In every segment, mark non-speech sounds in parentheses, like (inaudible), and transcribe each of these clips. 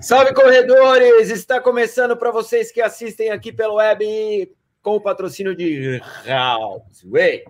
Salve corredores! Está começando para vocês que assistem aqui pelo web com o patrocínio de Houseway.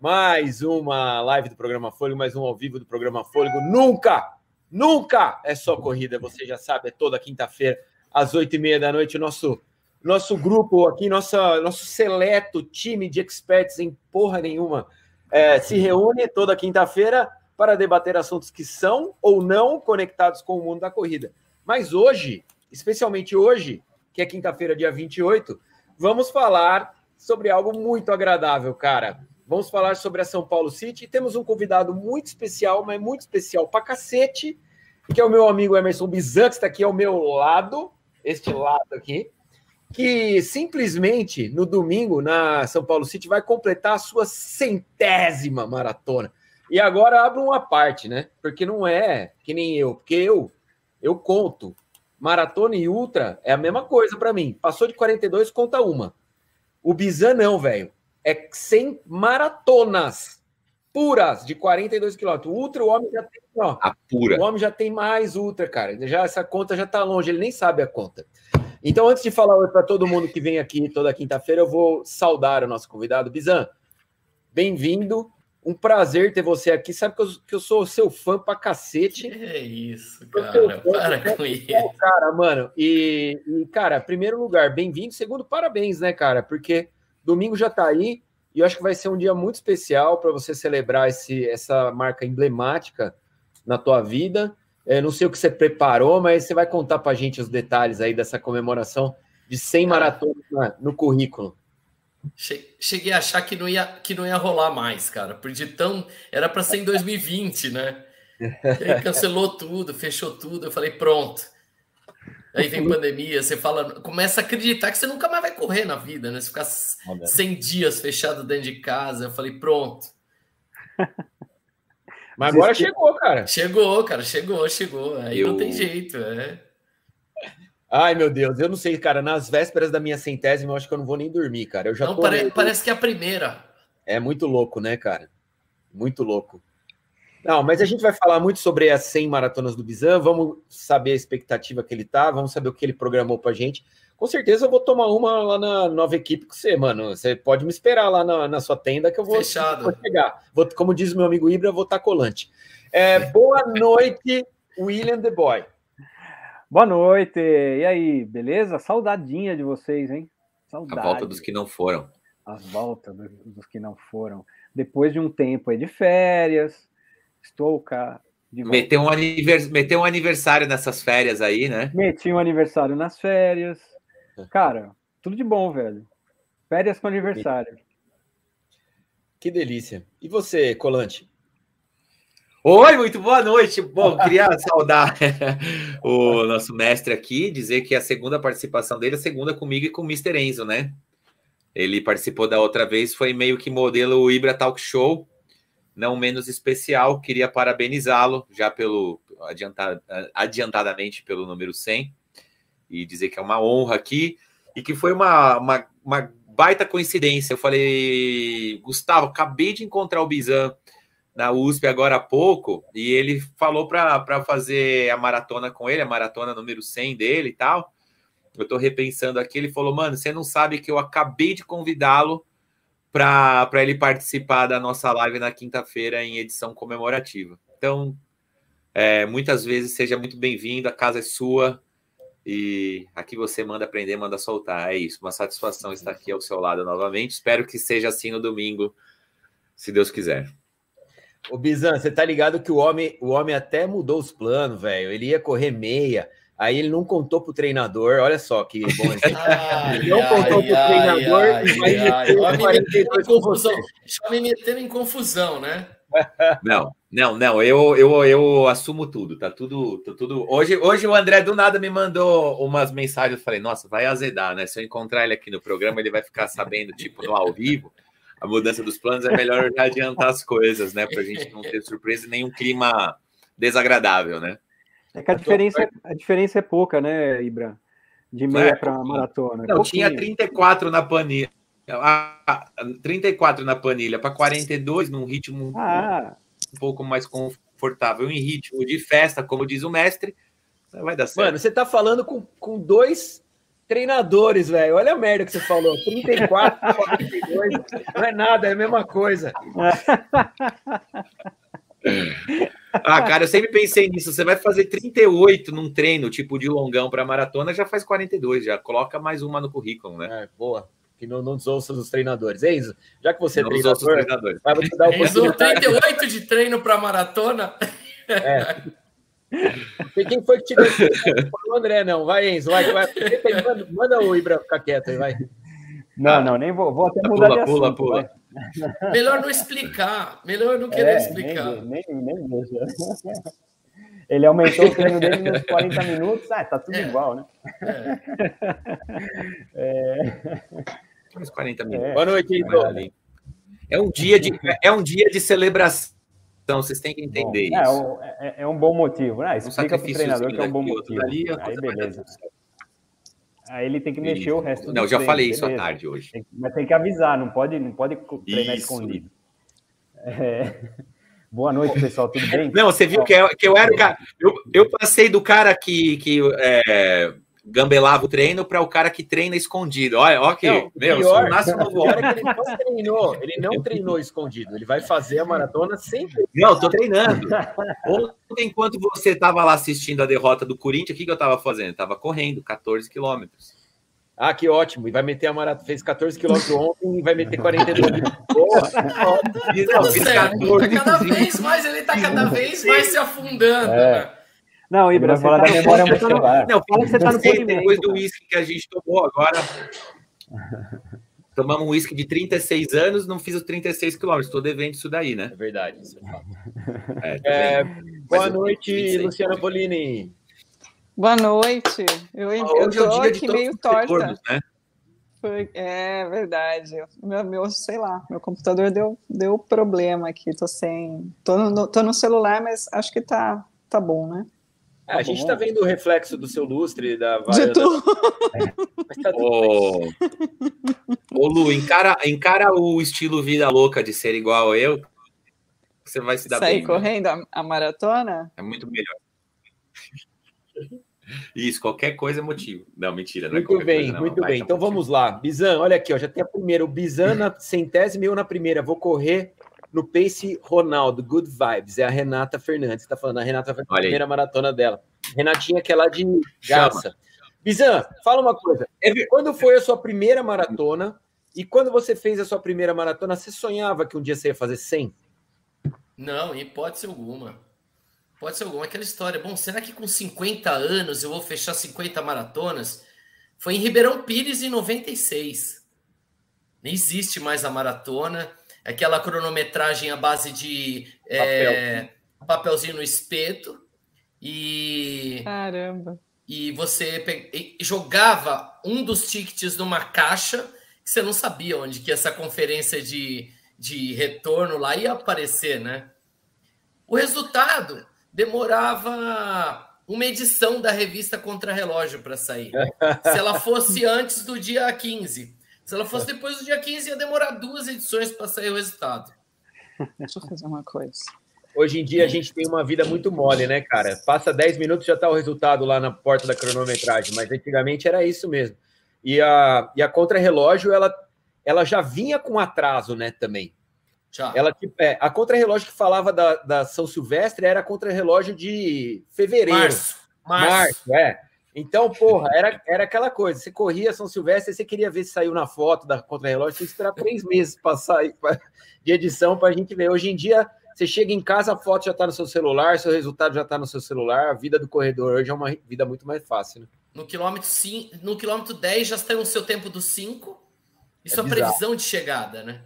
Mais uma live do programa Fôlego, mais um ao vivo do programa Fôlego. Nunca, nunca é só corrida, você já sabe, é toda quinta-feira, às oito e meia da noite, o nosso, nosso grupo aqui, nossa, nosso seleto time de experts em porra nenhuma é, se reúne toda quinta-feira para debater assuntos que são ou não conectados com o mundo da corrida. Mas hoje, especialmente hoje, que é quinta-feira, dia 28, vamos falar sobre algo muito agradável, cara. Vamos falar sobre a São Paulo City. Temos um convidado muito especial, mas muito especial pra cacete, que é o meu amigo Emerson Bizan, que está aqui ao meu lado, este lado aqui, que simplesmente no domingo, na São Paulo City, vai completar a sua centésima maratona. E agora abro uma parte, né? Porque não é que nem eu, porque eu eu conto. Maratona e ultra é a mesma coisa para mim. Passou de 42, conta uma. O Bizan não, velho. É 100 maratonas puras de 42 quilômetros. Ultra, o homem já tem, ó. A pura. O homem já tem mais ultra, cara. Já essa conta já tá longe, ele nem sabe a conta. Então, antes de falar para todo mundo que vem aqui toda quinta-feira, eu vou saudar o nosso convidado. Bizan, bem-vindo. Um prazer ter você aqui. Sabe que eu, que eu sou seu fã pra cacete. É isso, cara. Para com isso. Cara, mano. E, e cara, primeiro lugar, bem-vindo. Segundo, parabéns, né, cara? Porque domingo já tá aí e eu acho que vai ser um dia muito especial para você celebrar esse, essa marca emblemática na tua vida. Eu não sei o que você preparou, mas você vai contar pra gente os detalhes aí dessa comemoração de 100 maratonas no currículo. Cheguei a achar que não ia, que não ia rolar mais, cara. Porque tão. Era para ser em 2020, né? E aí cancelou tudo, fechou tudo. Eu falei, pronto. Aí vem pandemia, você fala, começa a acreditar que você nunca mais vai correr na vida, né? Você ficar 100 dias fechado dentro de casa. Eu falei, pronto. Mas agora chegou, cara. Chegou, cara, chegou, chegou. Aí eu... não tem jeito, é. Ai, meu Deus, eu não sei, cara. Nas vésperas da minha centésima, eu acho que eu não vou nem dormir, cara. Eu já não, pare... parece que é a primeira. É muito louco, né, cara? Muito louco. Não, mas a gente vai falar muito sobre as 100 maratonas do Bizan. Vamos saber a expectativa que ele tá, vamos saber o que ele programou pra gente. Com certeza eu vou tomar uma lá na nova equipe com você, mano. Você pode me esperar lá na, na sua tenda que eu vou, Fechado. vou chegar. Vou, como diz o meu amigo Ibra, eu vou estar tá colante. É, boa noite, William The Boy. Boa noite. E aí, beleza? Saudadinha de vocês, hein? Saudade. A volta dos que não foram. As voltas dos que não foram. Depois de um tempo aí de férias, estou cá. Meteu um, anivers... Meteu um aniversário nessas férias aí, né? Meti um aniversário nas férias. Cara, tudo de bom, velho. Férias com aniversário. Que delícia. E você, Colante? Oi, muito boa noite. Bom, queria saudar (laughs) o nosso mestre aqui, dizer que a segunda participação dele é a segunda comigo e com o Mr. Enzo, né? Ele participou da outra vez, foi meio que modelo Ibra Talk Show, não menos especial. Queria parabenizá-lo já pelo adiantado, adiantadamente pelo número 100 e dizer que é uma honra aqui e que foi uma, uma, uma baita coincidência. Eu falei, Gustavo, acabei de encontrar o Bizan na USP agora há pouco, e ele falou para fazer a maratona com ele, a maratona número 100 dele e tal. Eu estou repensando aqui, ele falou, mano, você não sabe que eu acabei de convidá-lo para ele participar da nossa live na quinta-feira em edição comemorativa. Então, é, muitas vezes seja muito bem-vindo, a casa é sua e aqui você manda aprender, manda soltar. É isso, uma satisfação estar aqui ao seu lado novamente. Espero que seja assim no domingo, se Deus quiser. Ô, Bizan, você tá ligado que o homem, o homem até mudou os planos, velho. Ele ia correr meia, aí ele não contou pro treinador. Olha só que bom. (laughs) ele não contou ai, pro ai, treinador. Ai, ai, Só me metendo em confusão, né? (laughs) Não, não, não. Eu, eu, eu assumo tudo. Tá tudo, tá tudo. Hoje, hoje o André do nada me mandou umas mensagens. Eu falei, nossa, vai azedar, né? Se eu encontrar ele aqui no programa, ele vai ficar sabendo, tipo, no ao vivo a mudança dos planos, é melhor já adiantar as coisas, né? Para a gente não ter surpresa e nenhum clima desagradável, né? É que a diferença, a diferença é pouca, né, Ibra? De meia é, para maratona. Não, tinha 34 na planilha. 34 na planilha para 42 num ritmo ah. um pouco mais confortável, em ritmo de festa, como diz o mestre. Vai dar certo. Mano, você tá falando com, com dois treinadores, velho. Olha a merda que você falou. 34, 42. (laughs) Não é nada, é a mesma coisa. (laughs) Ah, cara, eu sempre pensei nisso. Você vai fazer 38 num treino, tipo de longão para maratona, já faz 42, já coloca mais uma no currículo, né? É, boa. Que não, não desouça dos treinadores. Enzo, já que você é Não treinador, os outros treinadores. vai te dar a oportunidade. 38 de treino para maratona. É. (laughs) E quem foi que te deu? Foi o André, não. Vai, Enzo, vai. vai. Manda, manda o Ibra ficar quieto aí, vai. Não, não, nem vou, vou até mudar Pula, de pula, assunto. pula. vai. Melhor não explicar. Melhor não querer É, explicar. Nem, nem, nem deixa. Ele aumentou o treino dele nos 40 minutos. Ah, tá tudo É. igual, né? É. Uns 40 minutos. É. Boa noite. É um dia de, é um dia de celebração. Vocês têm que entender Bom, é, isso. o- é, é um bom motivo, né? Um Explica pro treinador que é um bom motivo. dali, a Aí beleza. Aí ele tem que mexer o resto do Não, eu já treino, falei isso à beleza. tarde hoje. Tem- Mas tem que avisar, não pode, não pode treinar Isso. escondido. É. (laughs) Boa noite, pessoal, tudo bem? Não, você viu que eu, que eu era o cara. Eu, eu passei do cara que, que é, gambelava o treino para o cara que treina escondido. Olha, que. Não, meu, pior- sou nasce novo O pior é que ele não treinou. Ele não treinou escondido. Ele vai fazer a maratona sempre. Não, tô treinando. Ontem, enquanto você estava lá assistindo a derrota do Corinthians, o que, que eu estava fazendo? Tava correndo 14 quilômetros. Ah, que ótimo. E vai meter a maratona. Fez 14 quilômetros ontem e vai meter 42. Boa. Fiz, Tudo fiz certo. 14, Tá cada vez mais, ele tá cada vez mais se afundando. É. né? Não, Ibra, você da tá- memória tá no- muscular. Não, Fala que você tá no polimento, depois do uísque que a gente tomou agora. Tomamos um uísque de 36 anos, não fiz os 36 quilômetros. Estou devendo isso daí, né? É verdade. Isso é. É, É, boa noite, 26. Luciana Polini. Boa noite. Eu, eu Hoje é o tô dia aqui meio torta. né? Foi- é verdade. Meu, meu, sei lá, meu computador deu, deu problema aqui. Tô sem. Tô no, tô no celular, mas acho que tá, tá bom, né? É, a gente bom. tá vendo o reflexo do seu lustre, da De varanda. tudo. (laughs) Mas tá bem. Ô, Lu, encara, encara o estilo vida louca de ser igual a eu. Você vai se dar Sair bem. né? correndo a, a maratona? É muito melhor. Isso, qualquer coisa é motivo. Não, mentira. Não é Muito qualquer bem, coisa, não, muito vai bem. dar Então motivo. vamos lá. Bizan, olha aqui, ó, já tem a primeira. O Bizan na centésima e eu na primeira. Vou correr no Pace Ronaldo, Good Vibes. É a Renata Fernandes. Tá falando, a Renata vai aí. primeira maratona dela. Renatinha, que é lá de Garça. Bizan, fala uma coisa. Quando foi a sua primeira maratona? E quando você fez a sua primeira maratona, você sonhava que um dia você ia fazer 100? Não, em hipótese alguma. Pode ser alguma. Aquela história. Bom, será que com 50 anos eu vou fechar 50 maratonas? Foi em Ribeirão Pires em 96. Nem existe mais a maratona. Aquela cronometragem à base de é, papelzinho no espeto. E, Caramba. e você pe- e jogava um dos tickets numa caixa que você não sabia onde que essa conferência de, de retorno lá ia aparecer, né? O resultado demorava uma edição da revista Contra-Relógio para sair. (laughs) Se ela fosse antes do dia 15. Se ela fosse depois do dia 15, ia demorar duas edições para sair o resultado. Deixa eu fazer uma coisa. Hoje em dia a gente tem uma vida muito mole, né, cara? Passa 10 minutos já tá o resultado lá na porta da cronometragem, mas antigamente era isso mesmo. E a, e a contra-relógio, ela, ela já vinha com atraso, né, também. Já. Ela, tipo, é, a contra-relógio que falava da, da São Silvestre era a contra-relógio de fevereiro. Março. Março. Março, é. Então, porra, era, era aquela coisa. Você corria São Silvestre, você queria ver se saiu na foto da contra-relógio, tinha que esperar três meses para sair pra- de edição para a gente ver. Hoje em dia, você chega em casa, a foto já está no seu celular, seu resultado já está no seu celular. A vida do corredor hoje é uma vida muito mais fácil. Né? No quilômetro, cin- no quilômetro 10 já tem o seu tempo dos 5 e É sua bizarro. previsão de chegada, né?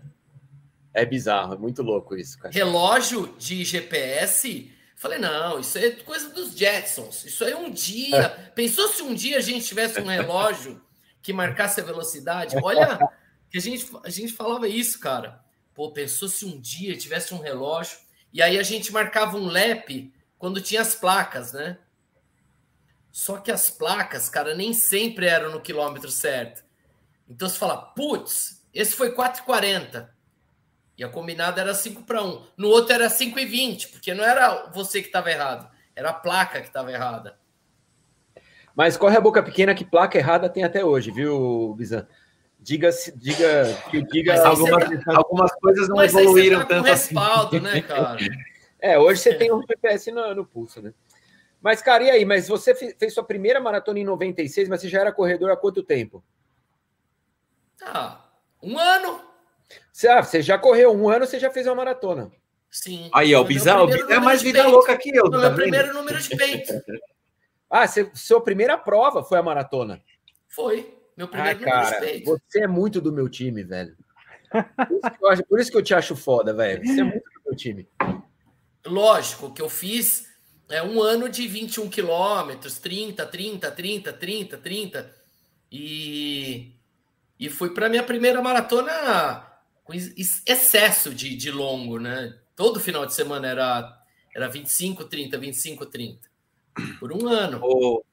É bizarro, é muito louco isso, cara. Relógio de GPS. Falei, não, isso é coisa dos Jetsons. Isso aí um dia. (laughs) Pensou se um dia a gente tivesse um (laughs) relógio que marcasse a velocidade? (laughs) Olha, que a gente, a gente falava isso, cara. Pô, pensou se um dia tivesse um relógio. E aí a gente marcava um lap quando tinha as placas, né? Só que as placas, cara, nem sempre eram no quilômetro certo. Então você fala, putz, esse foi 4,40. E a combinada era 5 para 1. No outro era 5 e 20, porque não era você que estava errado, era a placa que estava errada. Mas corre a boca pequena que placa errada tem até hoje, viu, Bizan? Diga, diga, diga Mas algumas, tá- algumas coisas não Mas aí você evoluíram tá com tanto assim. respaldo, né, cara? É, hoje você tem um GPS no, no pulso, né? Mas, cara, e aí? Mas você fe- fez sua primeira maratona em 96, mas você já era corredor há quanto tempo? Ah, um ano. Você, ah, você já correu um ano, você já fez uma maratona. Sim. Aí, ó, o Bizarro, é mais vida peito. louca que eu. Foi tá meu vendo? primeiro número de peito. (laughs) Ah, você, sua primeira prova foi a maratona. Foi. Meu Ah, primeiro número cara, de peito. você é muito do meu time, velho. Por isso que eu, acho- por isso que eu te acho foda, velho. Você é muito do meu time. Lógico que eu fiz é, um ano de 21 quilômetros, 30, 30, 30, 30, 30. E, e fui para minha primeira maratona com ex- excesso de, de longo, né? Todo final de semana era, era 25, 30, 25, 30. Por um ano. Ô,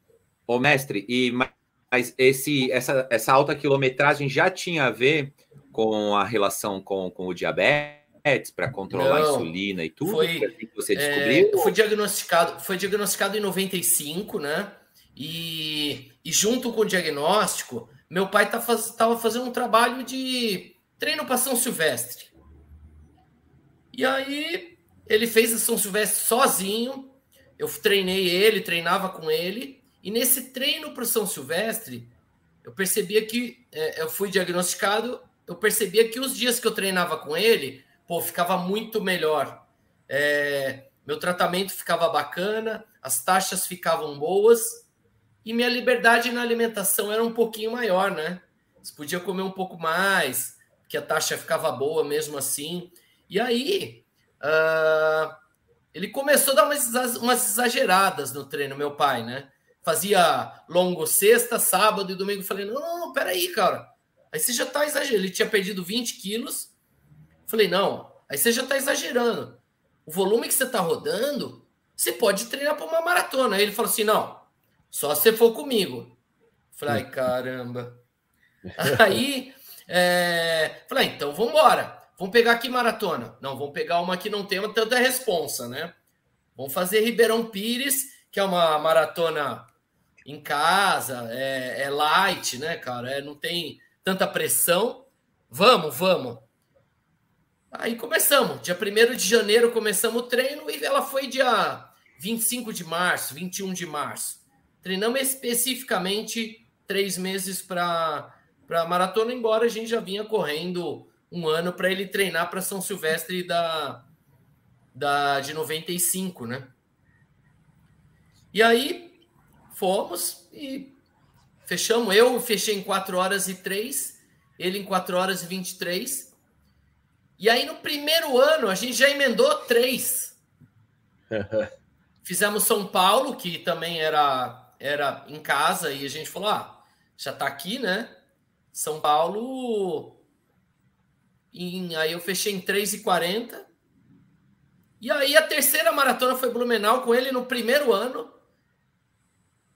ô, mestre, e mas esse, essa, essa alta quilometragem já tinha a ver com a relação com, com o diabetes para controlar a Não, insulina e tudo? foi- assim que você É, descobriu? foi diagnosticado, foi diagnosticado em 95, né? E, e junto com o diagnóstico, meu pai estava faz, tava fazendo um trabalho de treino para São Silvestre. E aí ele fez a São Silvestre sozinho. Eu treinei ele, treinava com ele. E nesse treino para São Silvestre, eu percebia que é, eu fui diagnosticado. Eu percebia que os dias que eu treinava com ele, pô, ficava muito melhor. É, meu tratamento ficava bacana, as taxas ficavam boas e minha liberdade na alimentação era um pouquinho maior, né? Você podia comer um pouco mais, que a taxa ficava boa mesmo assim. E aí, ah, ele começou a dar umas, exa- umas exageradas no treino, meu pai, né? Fazia longo sexta, sábado e domingo. Falei, não, não, não, peraí, cara. Aí você já tá exagerando. Ele tinha perdido 20 quilos. Falei, não, aí você já tá exagerando. O volume que você tá rodando, você pode treinar para uma maratona. Aí ele falou assim: não, só se você for comigo. Falei, ai, caramba. (laughs) Aí, é, falei, ah, então vamos embora. Vamos pegar aqui maratona. Não, vamos pegar uma que não tem tanta responsa, né? Vamos fazer Ribeirão Pires, que é uma maratona em casa, é, é light, né, cara? É, não tem tanta pressão. Vamos, vamos. Aí começamos. Dia 1 de janeiro começamos o treino e ela foi dia 25 de março, 21 de março. Treinamos especificamente três meses para a maratona, embora a gente já vinha correndo um ano para ele treinar para São Silvestre da, da de 95, né? E aí fomos e fechamos. Eu fechei em 4 horas e 3, ele em 4 horas e 23. E aí no primeiro ano a gente já emendou três. (laughs) Fizemos São Paulo, que também era, era em casa, e a gente falou: ah, já tá aqui, né? São Paulo. Em, aí eu fechei em 3,40. E aí a terceira maratona foi Blumenau com ele no primeiro ano.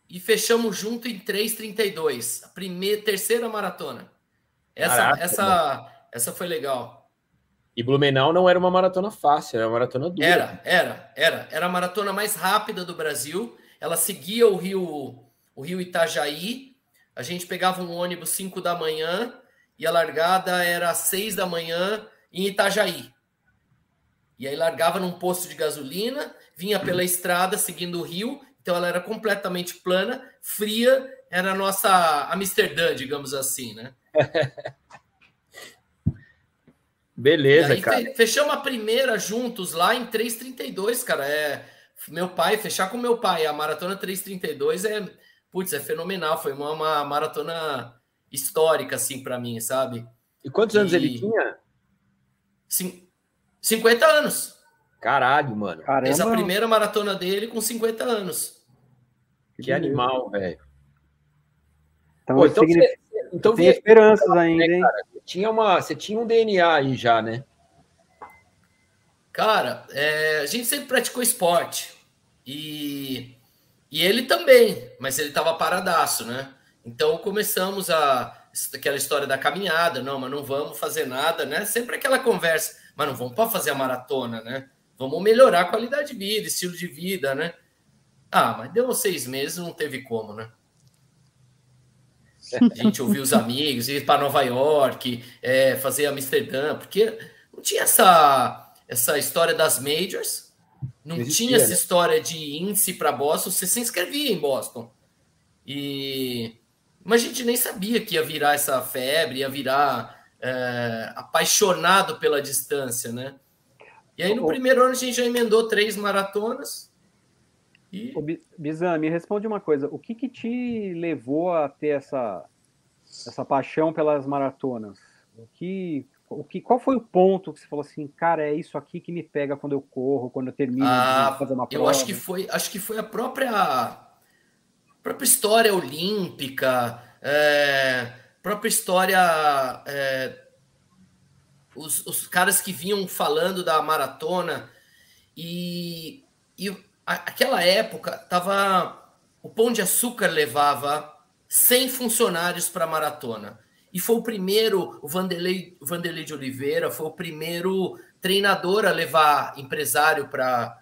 E fechamos junto em 3,32. A primeira, terceira maratona. Essa, Caraca, essa, essa foi legal. E Blumenau não era uma maratona fácil, era uma maratona dura. Era, era, era. Era a maratona mais rápida do Brasil. Ela seguia o rio, o rio Itajaí. A gente pegava um ônibus 5 da manhã e a largada era às 6 da manhã em Itajaí. E aí largava num posto de gasolina, vinha pela estrada seguindo o rio, então ela era completamente plana, fria, era a nossa Amsterdã, digamos assim, né? (laughs) Beleza, aí, cara. fe- Fechamos a primeira juntos lá em 3,32, cara. É, meu pai, fechar com meu pai, a maratona 3,32 é, putz, é fenomenal. Foi uma, uma maratona histórica, assim, para mim, sabe? E quantos anos E- ele tinha? Cin- 50 anos. Caralho, mano. Fez a Caramba, primeira maratona dele com 50 anos. Que animal, velho. então, Pô, então significa- você, então tem esperanças ainda, hein? você tinha uma, você tinha um DNA aí já, né? Cara, é, a gente sempre praticou esporte. E, e ele também, mas ele tava paradaço, né? Então começamos a aquela história da caminhada, não, mas não vamos fazer nada, né? Sempre aquela conversa, mas não vamos para fazer a maratona, né? Vamos melhorar a qualidade de vida, estilo de vida, né? Ah, mas deu seis meses, não teve como, né? A gente ouvia os amigos, ir para Nova York, é, fazer Amsterdã, porque não tinha essa, essa história das majors, não Existia, tinha essa né? história de índice para Boston, você se inscrevia em Boston. E mas a gente nem sabia que ia virar essa febre, ia virar é, apaixonado pela distância, né? E aí no primeiro ano a gente já emendou três maratonas. E... Bizan, me responde uma coisa: o que, que te levou a ter essa, essa paixão pelas maratonas? O que, o que, qual foi o ponto que você falou assim, cara, é isso aqui que me pega quando eu corro, quando eu termino ah, de fazer uma prova? Eu acho que foi, acho que foi a própria própria história olímpica, é, própria história. É, os, os caras que vinham falando da maratona e, e aquela época tava o Pão de Açúcar levava 100 funcionários para a maratona. E foi o primeiro, o Vanderlei, Vanderlei de Oliveira foi o primeiro treinador a levar empresário para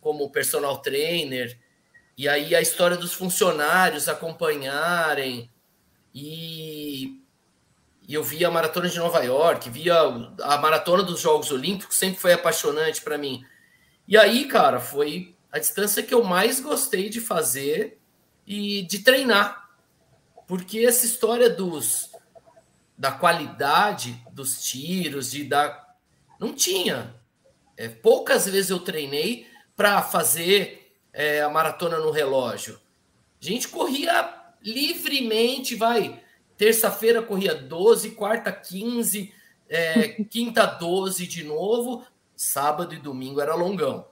como personal trainer. E aí a história dos funcionários acompanharem. E, e eu via a maratona de Nova York, via a maratona dos Jogos Olímpicos, sempre foi apaixonante para mim. E aí, cara, foi a distância que eu mais gostei de fazer e de treinar. Porque essa história dos da qualidade dos tiros, de dar. Não tinha. É, poucas vezes eu treinei para fazer é, a maratona no relógio. A gente corria livremente, vai. Terça-feira corria 12, quarta 15, é, (laughs) quinta 12 de novo, sábado e domingo era longão.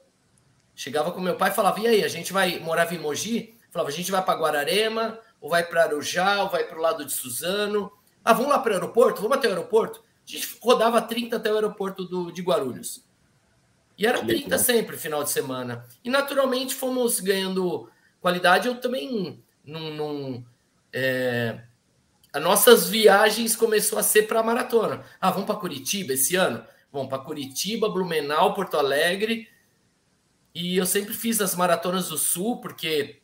Chegava com meu pai e falava: e aí, a gente vai, morava em Mogi? Falava: a gente vai para Guararema, ou vai para Arujá, ou vai para o lado de Suzano. Ah, vamos lá para o aeroporto? Vamos até o aeroporto? A gente rodava 30 até o aeroporto do, de Guarulhos. E era 30 sempre, final de semana. E naturalmente fomos ganhando qualidade. Eu também não. não é... As nossas viagens começou a ser para a maratona. Ah, vamos para Curitiba esse ano? Vamos para Curitiba, Blumenau, Porto Alegre. E eu sempre fiz as maratonas do Sul, porque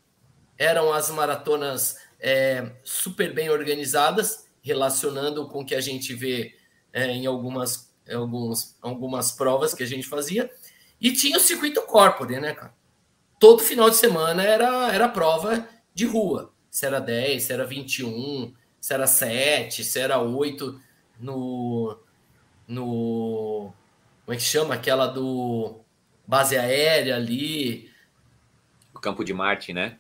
eram as maratonas é, super bem organizadas, relacionando com o que a gente vê é, em algumas, alguns, algumas provas que a gente fazia. E tinha o circuito corpore, né, cara? Todo final de semana era, era prova de rua. Se era 10, se era 21, se era 7, se era 8 no. no como é que chama? Aquela do base aérea ali. O Campo de Marte, né?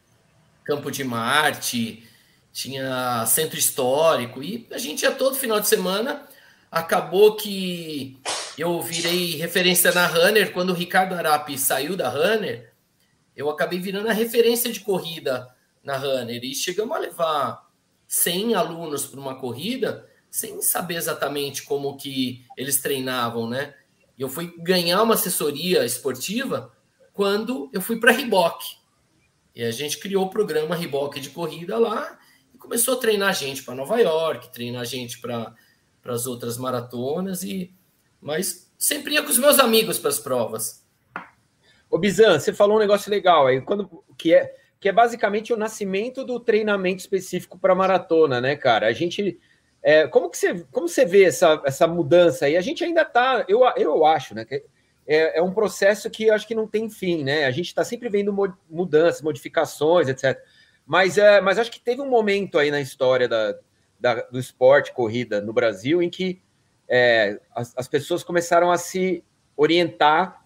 Campo de Marte, tinha centro histórico, e a gente ia todo final de semana. Acabou que eu virei referência na Runner. Quando o Ricardo Arapi saiu da Runner, eu acabei virando a referência de corrida na Runner. E chegamos a levar 100 alunos para uma corrida sem saber exatamente como que eles treinavam, né? Eu fui ganhar uma assessoria esportiva quando eu fui para Riboc. E a gente criou o programa Riboc de corrida lá começou a treinar a gente para Nova York, treinar a gente para as outras maratonas e mas sempre ia com os meus amigos para as provas. Ô Bizan, você falou um negócio legal aí, quando, que, é, que é basicamente o nascimento do treinamento específico para maratona, né, cara? A gente. É, como, que você, como você vê essa, essa mudança aí? A gente ainda está, eu, eu acho, né? Que é, é um processo que eu acho que não tem fim, né? A gente está sempre vendo mudanças, modificações, etc. Mas, é, mas acho que teve um momento aí na história da, da, do esporte, corrida no Brasil, em que é, as, as, pessoas começaram a se orientar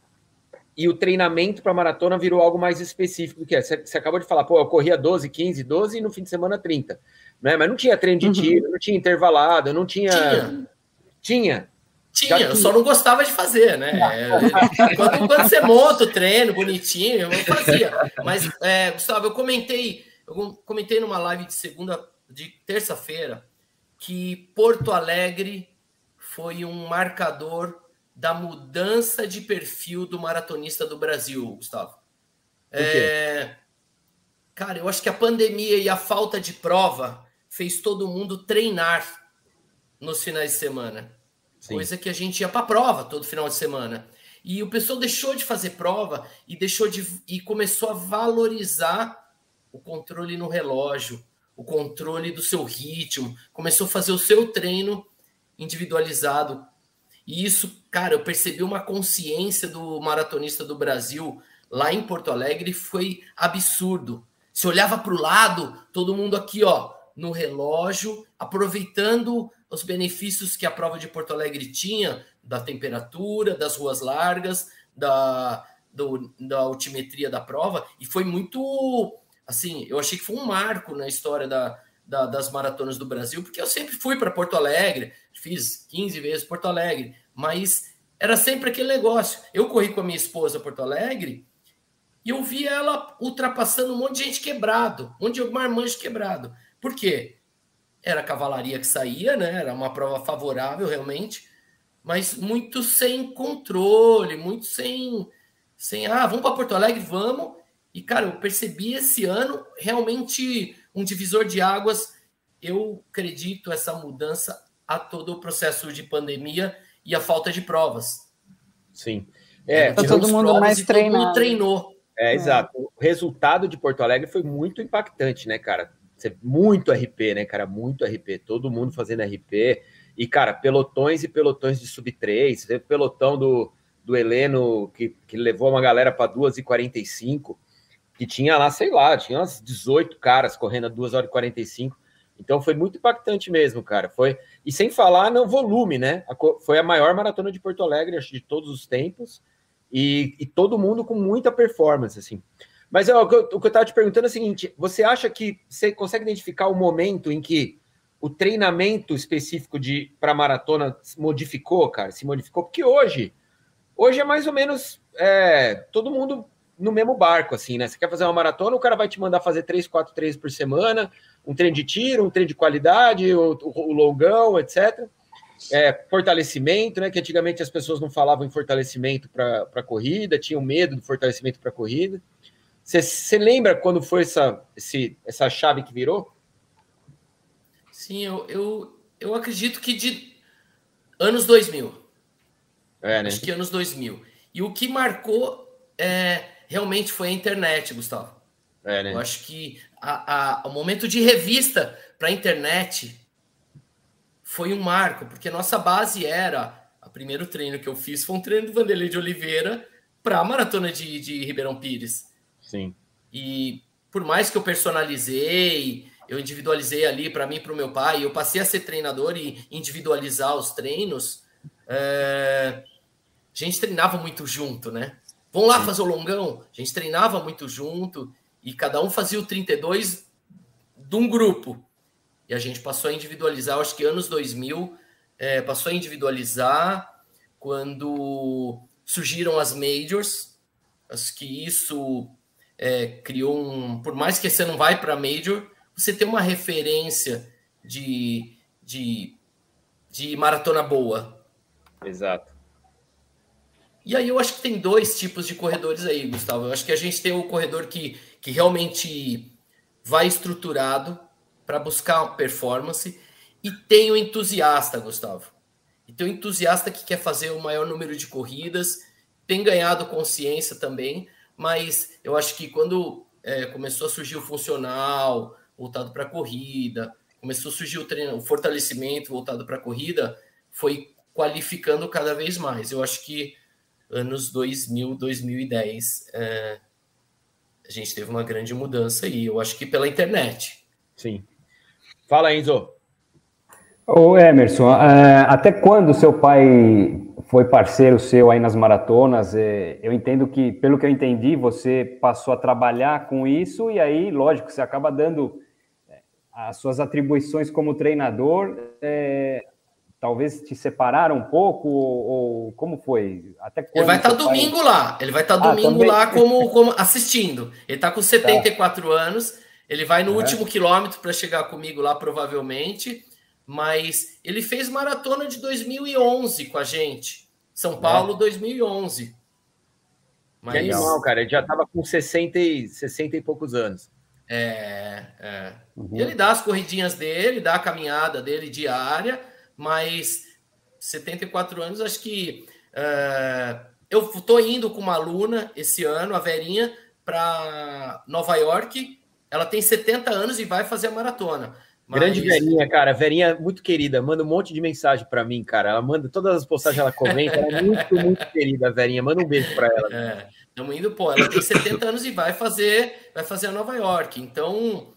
e o treinamento para maratona virou algo mais específico do que é. Você, você, acabou de falar, pô, eu corria 12, 15, 12 e no fim de semana 30. Né? Mas não tinha treino de uhum. tiro, não tinha intervalado, não tinha. Tinha. Tinha. Tinha, eu só não gostava de fazer, né? É, (laughs) quando, quando, você monta o treino bonitinho, eu não fazia. Mas, é, Gustavo, eu comentei, eu comentei numa live de segunda, de terça-feira, que Porto Alegre foi um marcador da mudança de perfil do maratonista do Brasil, Gustavo. É, cara, eu acho que a pandemia e a falta de prova fez todo mundo treinar nos finais de semana. Sim. Coisa que a gente ia para prova todo final de semana. E o pessoal deixou de fazer prova e deixou de e começou a valorizar o controle no relógio, o controle do seu ritmo, começou a fazer o seu treino individualizado. E isso, cara, eu percebi uma consciência do maratonista do Brasil lá em Porto Alegre foi absurdo. Se olhava para o lado, todo mundo aqui, ó, no relógio, aproveitando os benefícios que a prova de Porto Alegre tinha, da temperatura, das ruas largas, da, do, da altimetria da prova, e foi muito, assim, eu achei que foi um marco na história da, da das maratonas do Brasil, porque eu sempre fui para Porto Alegre, fiz 15 vezes Porto Alegre, mas era sempre aquele negócio. Eu corri com a minha esposa Porto Alegre, e eu vi ela ultrapassando um monte de gente quebrado, um monte de marmanjo quebrado. Por quê? Era a cavalaria que saía, né? Era uma prova favorável realmente, mas muito sem controle, muito sem sem ah, vamos para Porto Alegre, vamos. E cara, eu percebi esse ano realmente um divisor de águas. Eu acredito essa mudança a todo o processo de pandemia e a falta de provas. Sim. É, tá todo mundo mais treinado. Mundo treinou. É, é, exato. O resultado de Porto Alegre foi muito impactante, né, cara? Muito RP, né, cara? Muito RP. Todo mundo fazendo RP. E, cara, pelotões e pelotões de sub-3. Teve pelotão do, do Heleno que, que levou uma galera para 2h45, que tinha lá, sei lá, tinha umas 18 caras correndo a 2 horas e 45. Então foi muito impactante mesmo, cara. Foi e sem falar no volume, né? Foi a maior maratona de Porto Alegre acho, de todos os tempos e, e todo mundo com muita performance, assim. Mas ó, o que eu, o que eu tava te perguntando é o seguinte: você acha que você consegue identificar o momento em que o treinamento específico de para maratona modificou, cara? Se modificou? Porque hoje, hoje é mais ou menos é, todo mundo no mesmo barco, assim, né? Você quer fazer uma maratona, o cara vai te mandar fazer três, quatro treinos por semana, um treino de tiro, um treino de qualidade, o, o, o longão, etc é, fortalecimento, né? Que antigamente as pessoas não falavam em fortalecimento para corrida, tinham medo do fortalecimento para corrida. Você lembra quando foi essa, esse, essa chave que virou? Sim, eu, eu, eu acredito que de anos 2000. É, né? Acho que anos 2000. E o que marcou é, realmente foi a internet, Gustavo. É, né? Eu acho que a, a, o momento de revista para a internet foi um marco, porque nossa base era. O primeiro treino que eu fiz foi um treino do Vanderlei de Oliveira para a maratona de, de Ribeirão Pires. Sim. E por mais que eu personalizei, eu individualizei ali para mim e para o meu pai, eu passei a ser treinador e individualizar os treinos. É... A gente treinava muito junto, né? Vamos lá fazer o longão? A gente treinava muito junto e cada um fazia o 32 de um grupo. E a gente passou a individualizar, acho que anos 2000, é, passou a individualizar quando surgiram as majors. Acho que isso é, criou um. Por mais que você não vai para major, você tem uma referência de, de, de maratona boa. Exato. E aí eu acho que tem dois tipos de corredores aí, Gustavo. Eu acho que a gente tem o corredor que, que realmente vai estruturado, para buscar performance e tem o entusiasta, Gustavo. E tem o entusiasta que quer fazer o maior número de corridas, tem ganhado consciência também, mas eu acho que quando é, começou a surgir o funcional voltado para a corrida, começou a surgir o, treino, o fortalecimento voltado para a corrida, foi qualificando cada vez mais. Eu acho que anos 2000, 2010, é, a gente teve uma grande mudança aí. Eu acho que pela internet. Sim. Fala, Enzo. Ô Emerson, é, até quando seu pai foi parceiro seu aí nas maratonas? É, eu entendo que, pelo que eu entendi, você passou a trabalhar com isso e aí, lógico, você acaba dando é, as suas atribuições como treinador. Talvez te separaram um pouco ou, ou, como foi? Até quando ele vai estar tá domingo pai... lá. Ele vai estar tá ah, domingo lá como, como assistindo. Ele está com 74 tá. anos ele vai no último quilômetro para chegar comigo lá, provavelmente. Mas ele fez maratona de 2011 com a gente. São Paulo, é. 2011. Mas... Que animal, cara. Ele já estava com 60 e, 60 e poucos anos. É, é. Uhum. Ele dá as corridinhas dele, dá a caminhada dele diária, mas 74 anos, acho que. Uh, eu estou indo com uma aluna esse ano, a Verinha, para Nova York ela tem 70 anos e vai fazer a maratona. Mas... Grande Verinha, cara. Verinha muito querida. Manda um monte de mensagem para mim, cara. Ela manda todas as postagens, ela comenta. Ela é muito, muito querida, Verinha. Manda um beijo para ela. É, estamos indo, pô. Ela tem 70 anos e vai fazer, vai fazer a Nova York. Então,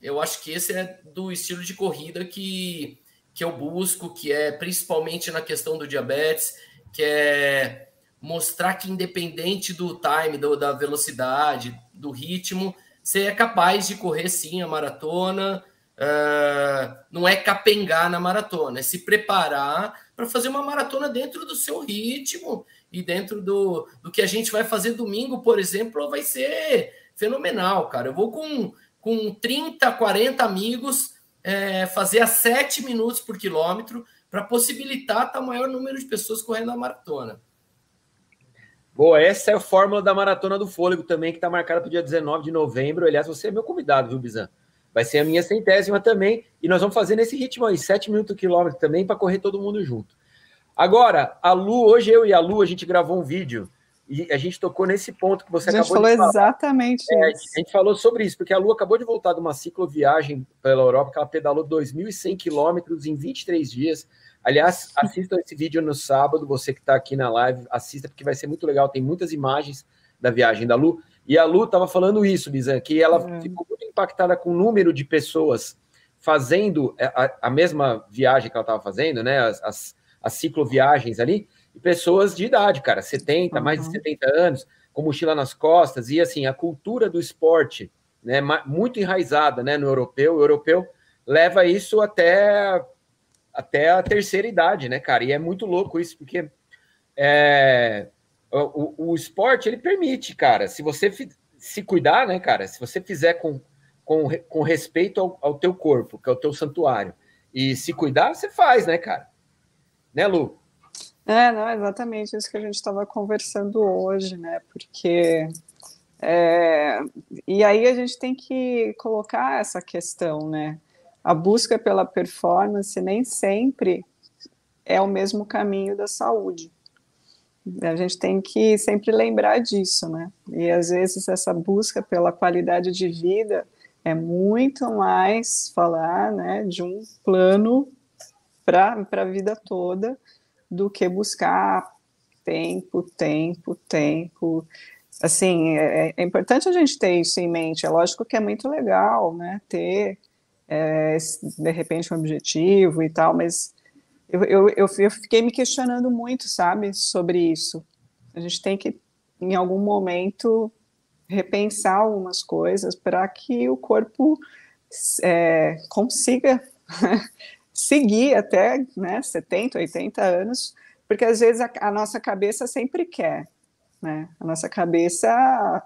eu acho que esse é do estilo de corrida que, que eu busco, que é principalmente na questão do diabetes, que é mostrar que independente do time, do, da velocidade, do ritmo, você é capaz de correr sim a maratona. Uh, não é capengar na maratona, é se preparar para fazer uma maratona dentro do seu ritmo e dentro do, do que a gente vai fazer domingo, por exemplo, vai ser fenomenal, cara. Eu vou com, com 30, 40 amigos é, fazer a 7 minutos por quilômetro para possibilitar estar tá, maior número de pessoas correndo a maratona. Boa, essa é a fórmula da Maratona do Fôlego também, que está marcada para o dia 19 de novembro. Aliás, você é meu convidado, viu, Bizan? Vai ser a minha centésima também. E nós vamos fazer nesse ritmo aí, 7 minutos quilômetro também, para correr todo mundo junto. Agora, a Lu, hoje eu e a Lu, a gente gravou um vídeo e a gente tocou nesse ponto que você acabou de falar. A gente falou exatamente é, isso. A gente falou sobre isso, porque a Lu acabou de voltar de uma cicloviagem pela Europa, que ela pedalou 2.100 quilômetros em 23 dias. Aliás, assista esse vídeo no sábado, você que está aqui na live, assista, porque vai ser muito legal, tem muitas imagens da viagem da Lu. E a Lu estava falando isso, Bizan, que ela é. ficou muito impactada com o número de pessoas fazendo a, a mesma viagem que ela estava fazendo, né? As, as, as, cicloviagens ali, e pessoas de idade, cara, 70, uhum. mais de 70 anos, com mochila nas costas, e assim, a cultura do esporte, né? Muito enraizada, né? No europeu, o europeu leva isso até, até a terceira idade, né, cara? E é muito louco isso, porque é, o, o esporte ele permite, cara. Se você se cuidar, né, cara? Se você fizer com, com, com respeito ao, ao teu corpo, que é o teu santuário, e se cuidar, você faz, né, cara? Né, Lu? É, não, exatamente isso que a gente estava conversando hoje, né? Porque é, e aí a gente tem que colocar essa questão, né? A busca pela performance nem sempre é o mesmo caminho da saúde. A gente tem que sempre lembrar disso, né? E às vezes essa busca pela qualidade de vida é muito mais falar, né, de um plano para a vida toda do que buscar tempo, tempo, tempo. Assim, é, é, importante a gente ter isso em mente. É lógico que é muito legal, né, ter é, de repente um objetivo e tal, mas eu, eu, eu, eu fiquei me questionando muito, sabe, sobre isso. A gente tem que, em algum momento, repensar algumas coisas para que o corpo é, consiga (laughs) seguir até né, 70, 80 anos, porque às vezes a, a, nossa cabeça sempre quer, né? A nossa cabeça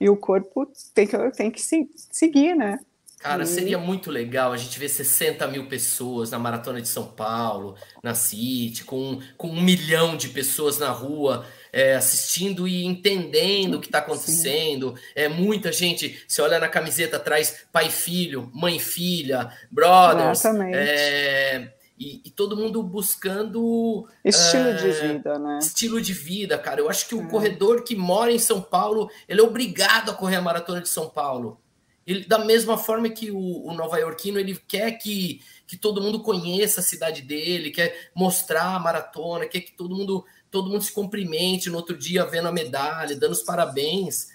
e o corpo tem que, tem que se, seguir, né? Cara, seria muito legal a gente ver 60 mil pessoas na Maratona de São Paulo, na City, com, com um milhão de pessoas na rua é, assistindo e entendendo o que está acontecendo. É muita gente. Você olha na camiseta atrás, pai filho, mãe filha, brothers. É, e, e, todo mundo buscando estilo é, de vida, né? Estilo de vida, cara. Eu acho que o é. corredor que mora em São Paulo, ele é obrigado a correr a maratona de São Paulo. Ele, da mesma forma que o, o nova iorquino ele quer que, que todo mundo conheça a cidade dele, quer mostrar a maratona, quer que todo mundo todo mundo se cumprimente no outro dia vendo a medalha, dando os parabéns.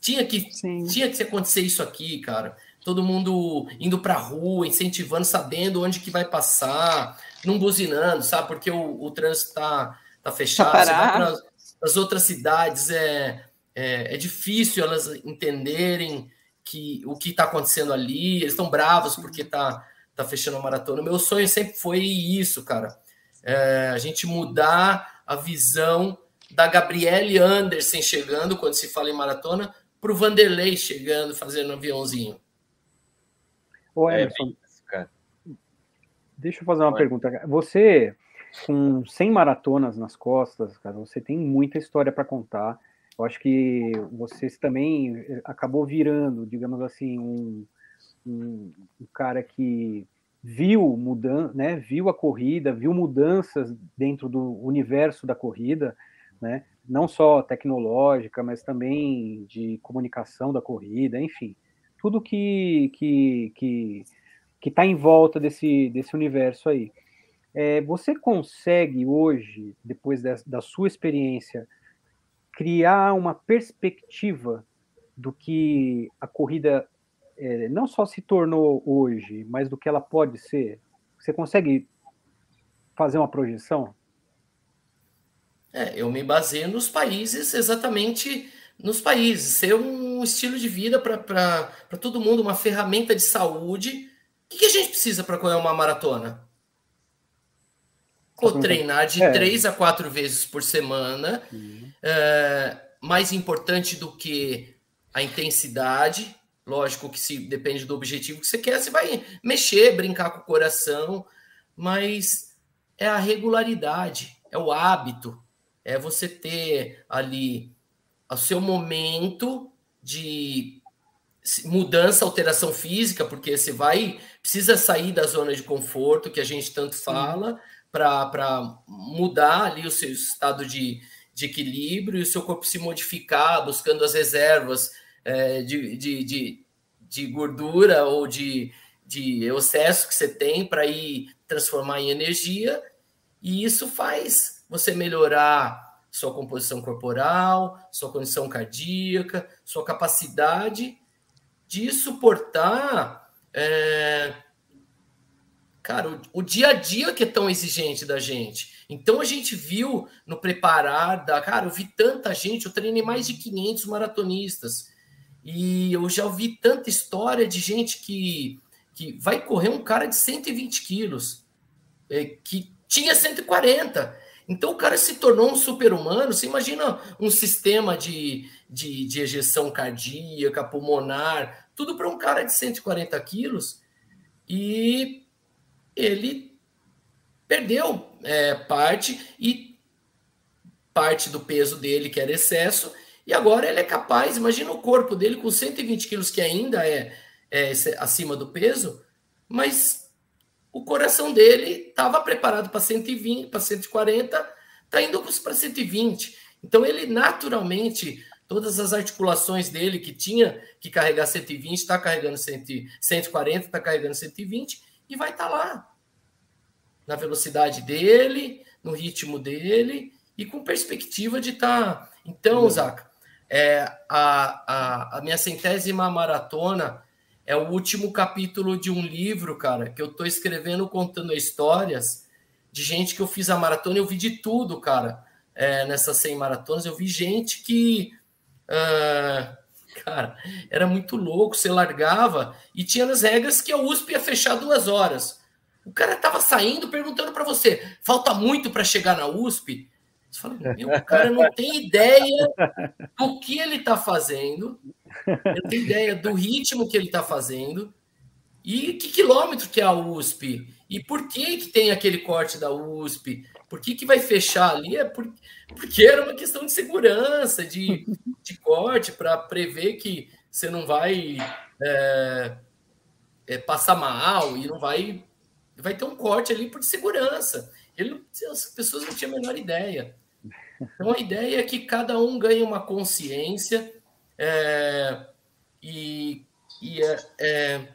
Tinha que Sim. tinha que acontecer isso aqui, cara. Todo mundo indo para a rua, incentivando, sabendo onde que vai passar, não buzinando, sabe? Porque o, o trânsito tá, tá fechado. Tá as outras cidades é, é, é difícil elas entenderem que o que está acontecendo ali, eles estão bravos porque tá, tá fechando a maratona. Meu sonho sempre foi isso, cara. É, a gente mudar a visão da Gabriele Anderson chegando, quando se fala em maratona, para o Vanderlei chegando, fazendo um aviãozinho. Ô, é, Emerson, é, deixa eu fazer uma pergunta. Você, com 100 maratonas nas costas, cara, você tem muita história para contar. Eu acho que vocês também eh, acabou virando, digamos assim, um, um, um cara que viu mudan né, viu a corrida, viu mudanças dentro do universo da corrida, né, não só tecnológica, mas também de comunicação da corrida, enfim. tudo que que que que está em volta desse desse universo aí. É, você consegue hoje, depois da, da sua experiência, criar uma perspectiva do que a corrida é, não só se tornou hoje, mas do que ela pode ser? Você consegue fazer uma projeção? É, eu me baseio nos países, exatamente nos países. Ser um estilo de vida para todo mundo, uma ferramenta de saúde. O que, que a gente precisa para correr uma maratona? Ou treinar de é. três a quatro vezes por semana. Uhum. É, mais importante do que a intensidade, lógico que se depende do objetivo que você quer, você vai mexer, brincar com o coração, mas é a regularidade, é o hábito, é você ter ali o seu momento de mudança, alteração física, porque você vai precisa sair da zona de conforto que a gente tanto fala para mudar ali o seu estado de, de equilíbrio e o seu corpo se modificar, buscando as reservas é, de, de, de, de, gordura ou de, de excesso que você tem para ir transformar em energia, e isso faz você melhorar sua composição corporal, sua condição cardíaca, sua capacidade de suportar, é, cara, o, o, dia a dia que é tão exigente da gente. Então a gente viu no preparar da, cara, eu vi tanta gente, eu treinei mais de 500 maratonistas. E eu já ouvi tanta história de gente que, que vai correr um cara de 120 quilos, é, que tinha 140. Então o cara se tornou um super-humano. Você imagina um sistema de, de, de ejeção cardíaca, pulmonar, tudo para um cara de 140 quilos. E ele perdeu é, parte e parte do peso dele, que era excesso, e agora ele é capaz, imagina o corpo dele com 120 quilos, que ainda é, é acima do peso, mas o coração dele estava preparado para 120, para 140, está indo para 120. Então ele naturalmente, todas as articulações dele que tinha que carregar 120, está carregando 140, está carregando 120 e vai estar tá lá na velocidade dele, no ritmo dele e com perspectiva de estar. Tá... Então, uhum. Zaca, é, a, a, a, minha centésima maratona é o último capítulo de um livro, cara, que eu estou escrevendo contando histórias de gente que eu fiz a maratona. Eu vi de tudo, cara, é, nessas 100 maratonas. Eu vi gente que. Uh, cara, era muito louco. Você largava e tinha as regras que a USP ia fechar duas horas. O cara estava saindo perguntando para você: falta muito para chegar na USP? Você fala, meu, o cara não tem ideia do que ele está fazendo, não tem ideia do ritmo que ele está fazendo e que quilômetro que é a USP e por que, que tem aquele corte da USP, por que, que vai fechar ali? É por, porque era uma questão de segurança, de, de corte, para prever que você não vai é, é, passar mal e não vai vai ter um corte ali por segurança. Ele, as pessoas não tinham a menor ideia. Então a ideia é que cada um ganhe uma consciência é, e, e é, é,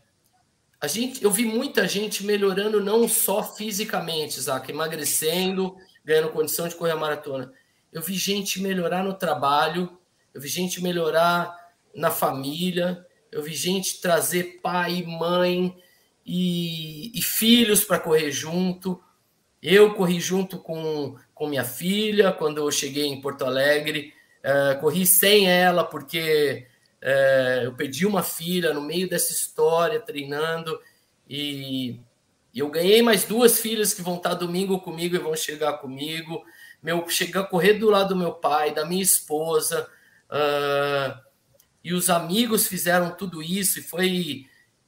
a gente, eu vi muita gente melhorando não só fisicamente, Zaca, emagrecendo, ganhando condição de correr a maratona. Eu vi gente melhorar no trabalho, eu vi gente melhorar na família, eu vi gente trazer pai mãe e, e filhos para correr junto. Eu corri junto com, com minha filha quando eu cheguei em Porto Alegre. Uh, corri sem ela porque uh, eu perdi uma filha no meio dessa história treinando e, eu ganhei mais duas filhas que vão estar domingo comigo e vão chegar comigo. Meu chegar correr do lado do meu pai, da minha esposa, uh, e os amigos fizeram tudo isso e foi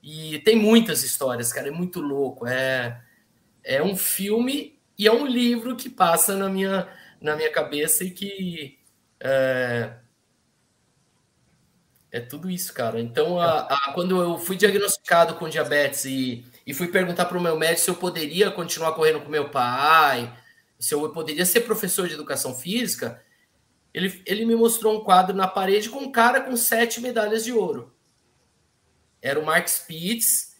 e tem muitas histórias, cara, é muito louco. É, é um filme e é um livro que passa na minha, na minha cabeça e que é, é tudo isso, cara. Então, a, a, quando eu fui diagnosticado com diabetes e, e fui perguntar para o meu médico se eu poderia continuar correndo com meu pai, se eu poderia ser professor de educação física, ele, ele me mostrou um quadro na parede com um cara com sete medalhas de ouro. era o Mark Spitz,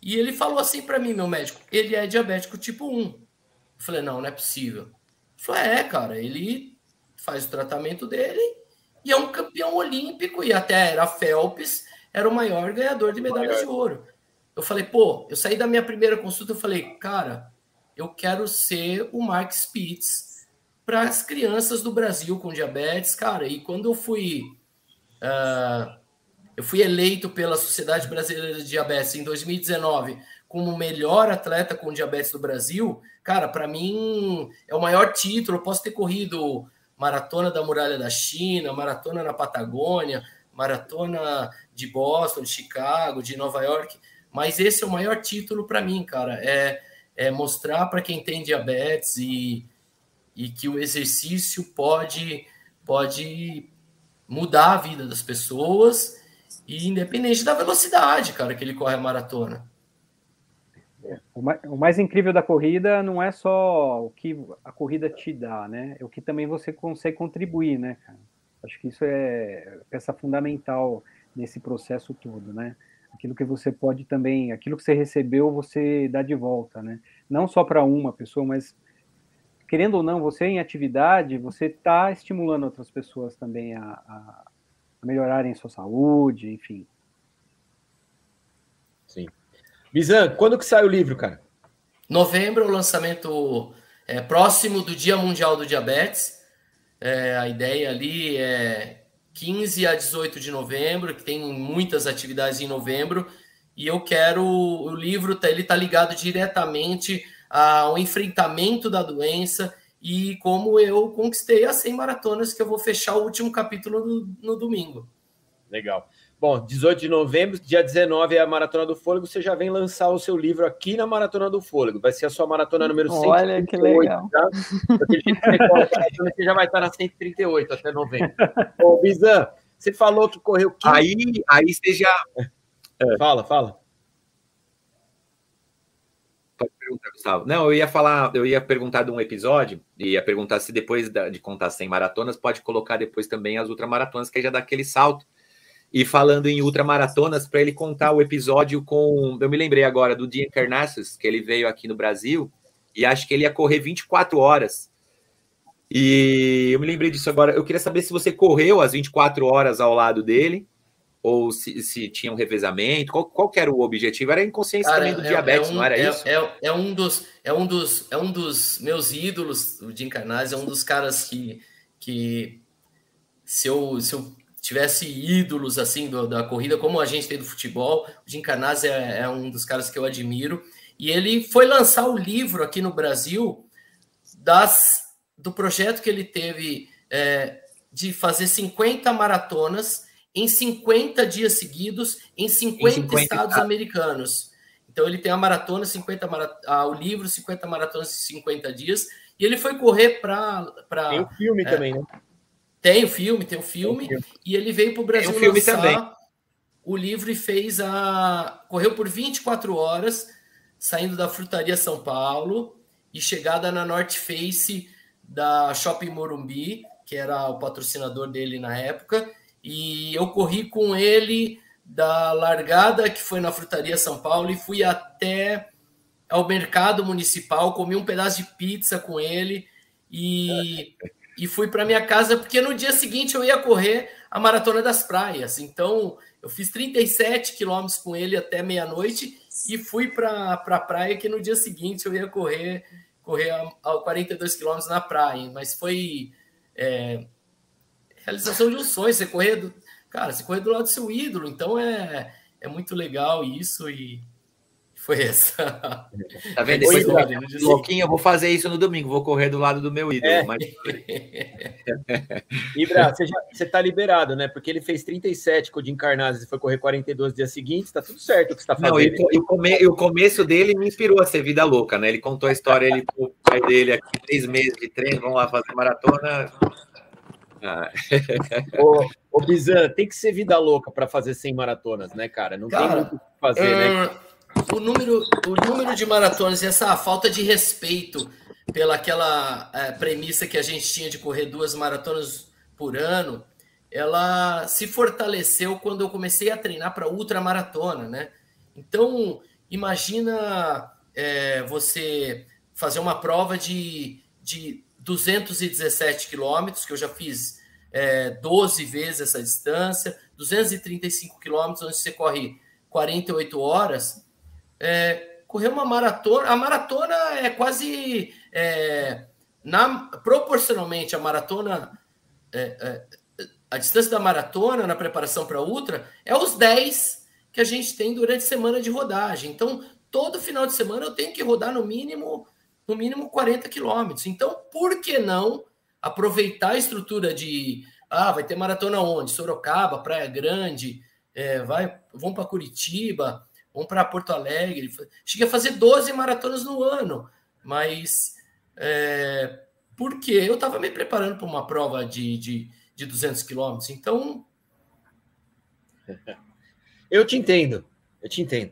e ele falou assim para mim, meu médico, ele é diabético tipo 1. Eu falei, não, não é possível. Ele falou, é, cara, ele faz o tratamento dele e é um campeão olímpico, e até era Phelps, era o maior ganhador de medalhas de ouro. Eu falei, pô, eu saí da minha primeira consulta, eu falei, cara, eu quero ser o Mark Spitz para as crianças do Brasil com diabetes, cara. E quando eu fui uh, eu fui eleito pela Sociedade Brasileira de Diabetes em 2019 como o melhor atleta com diabetes do Brasil. Cara, para mim é o maior título. Eu posso ter corrido maratona da Muralha da China, maratona na Patagônia, maratona de Boston, de Chicago, de Nova York, mas esse é o maior título para mim, cara. É, é mostrar para quem tem diabetes e, e que o exercício pode, pode mudar a vida das pessoas e independente da velocidade, cara, que ele corre a maratona. O mais, o mais, incrível da corrida não é só o que a corrida te dá, né? É o que também você consegue contribuir, né, cara? Acho que isso é peça fundamental nesse processo todo, né? Aquilo que você pode também, aquilo que você recebeu, você dá de volta, né? Não só para uma pessoa, mas querendo ou não, você em atividade, você está estimulando outras pessoas também a, a melhorarem sua saúde, enfim. Bizan, quando que sai o livro, cara? Novembro, o lançamento é, próximo do Dia Mundial do Diabetes. É, a ideia ali é 15 a 18 de novembro, que tem muitas atividades em novembro, e eu quero o livro, tá, ele está ligado diretamente ao enfrentamento da doença e como eu conquistei as 100 maratonas, que eu vou fechar o último capítulo no, no domingo. Legal. Bom, 18 de novembro, dia 19 é a Maratona do Fôlego. Você já vem lançar o seu livro aqui na Maratona do Fôlego. Vai ser a sua maratona número 138. Olha que legal. Tá? Você já vai estar na 138 até novembro. Ô, Bizan, você falou que correu 15... Aí, aí você já... Fala, fala. Pode perguntar, Gustavo. Não, eu ia falar, eu ia perguntar de um episódio, e ia perguntar se depois de contar 100 maratonas, pode colocar depois também as ultramaratonas, que aí já dá aquele salto. E falando em ultramaratonas, para ele contar o episódio com. Eu me lembrei agora do Dia Encarnacius, que ele veio aqui no Brasil, e acho que ele ia correr 24 horas. E eu me lembrei disso agora. Eu queria saber se você correu as 24 horas ao lado dele ou se, se tinha um revezamento? Qual, qual era o objetivo? Era a inconsciência Cara, também do é, diabetes, é um, não era é, isso? É, é, um dos, é, um dos, é um dos meus ídolos, o Jim Carnaz, é um dos caras que, que se, eu, se eu tivesse ídolos assim do, da corrida, como a gente tem do futebol, o Jim é, é um dos caras que eu admiro. E ele foi lançar o livro aqui no Brasil das, do projeto que ele teve é, de fazer 50 maratonas em 50 dias seguidos em 50, em 50 estados americanos. Então ele tem a maratona, 50 marat... ah, o livro 50 maratonas em 50 dias, e ele foi correr para. Pra... Tem o filme é, também, né? Tem o filme, tem o filme, tem e ele veio para o Brasil tem o filme lançar também. o livro e fez a. correu por 24 horas, saindo da Frutaria São Paulo e chegada na North Face da Shopping Morumbi, que era o patrocinador dele na época, e eu corri com ele da largada que foi na Frutaria São Paulo e fui até ao mercado municipal, comi um pedaço de pizza com ele e, e fui para minha casa porque no dia seguinte eu ia correr a maratona das praias. Então eu fiz 37 quilômetros com ele até meia-noite e fui para a praia que no dia seguinte eu ia correr correr a, a 42 quilômetros na praia. Mas foi é, realização de um sonho, você correr do, cara, você correr do lado do seu ídolo, então é, é muito legal isso e foi essa. Tá vendo? Depois do Louquinho, eu vou fazer isso no domingo, vou correr do lado do meu ídolo. É. Mas... (laughs) Ibra, você, já, você tá liberado, né? Porque ele fez 37 com o Jim Carnazes e foi correr 42 dias seguintes, tá tudo certo o que você tá fazendo. Não, e, o, come, o começo dele me inspirou a ser vida louca, né? Ele contou a história, ele, o pai dele aqui, três meses de treino, vamos lá fazer maratona, ah. (laughs) ô, ô Bizan, tem que ser vida louca para fazer 100 maratonas, né, cara? Não cara, tem muito o que fazer, né? O número, o número de maratonas e essa falta de respeito pela aquela é, premissa que a gente tinha de correr duas maratonas por ano, ela se fortaleceu quando eu comecei a treinar para ultramaratona, né? Então, imagina é, você fazer uma prova de, de 217 quilômetros, que eu já fiz é, 12 vezes essa distância, 235 quilômetros, onde você corre 48 horas. É, correr uma maratona, a maratona é quase é, na, proporcionalmente a maratona, é, é, a distância da maratona na preparação para ultra é os 10 que a gente tem durante a semana de rodagem. Então, todo final de semana eu tenho que rodar no mínimo no mínimo 40 quilômetros. Então, por que não aproveitar a estrutura de ah, vai ter maratona onde? Sorocaba, Praia Grande, é, vai, vão para Curitiba, vão para Porto Alegre. Cheguei a fazer 12 maratonas no ano, mas é, porque eu estava me preparando para uma prova de, de, de 200 quilômetros. Então. (laughs) Eu te entendo, eu te entendo.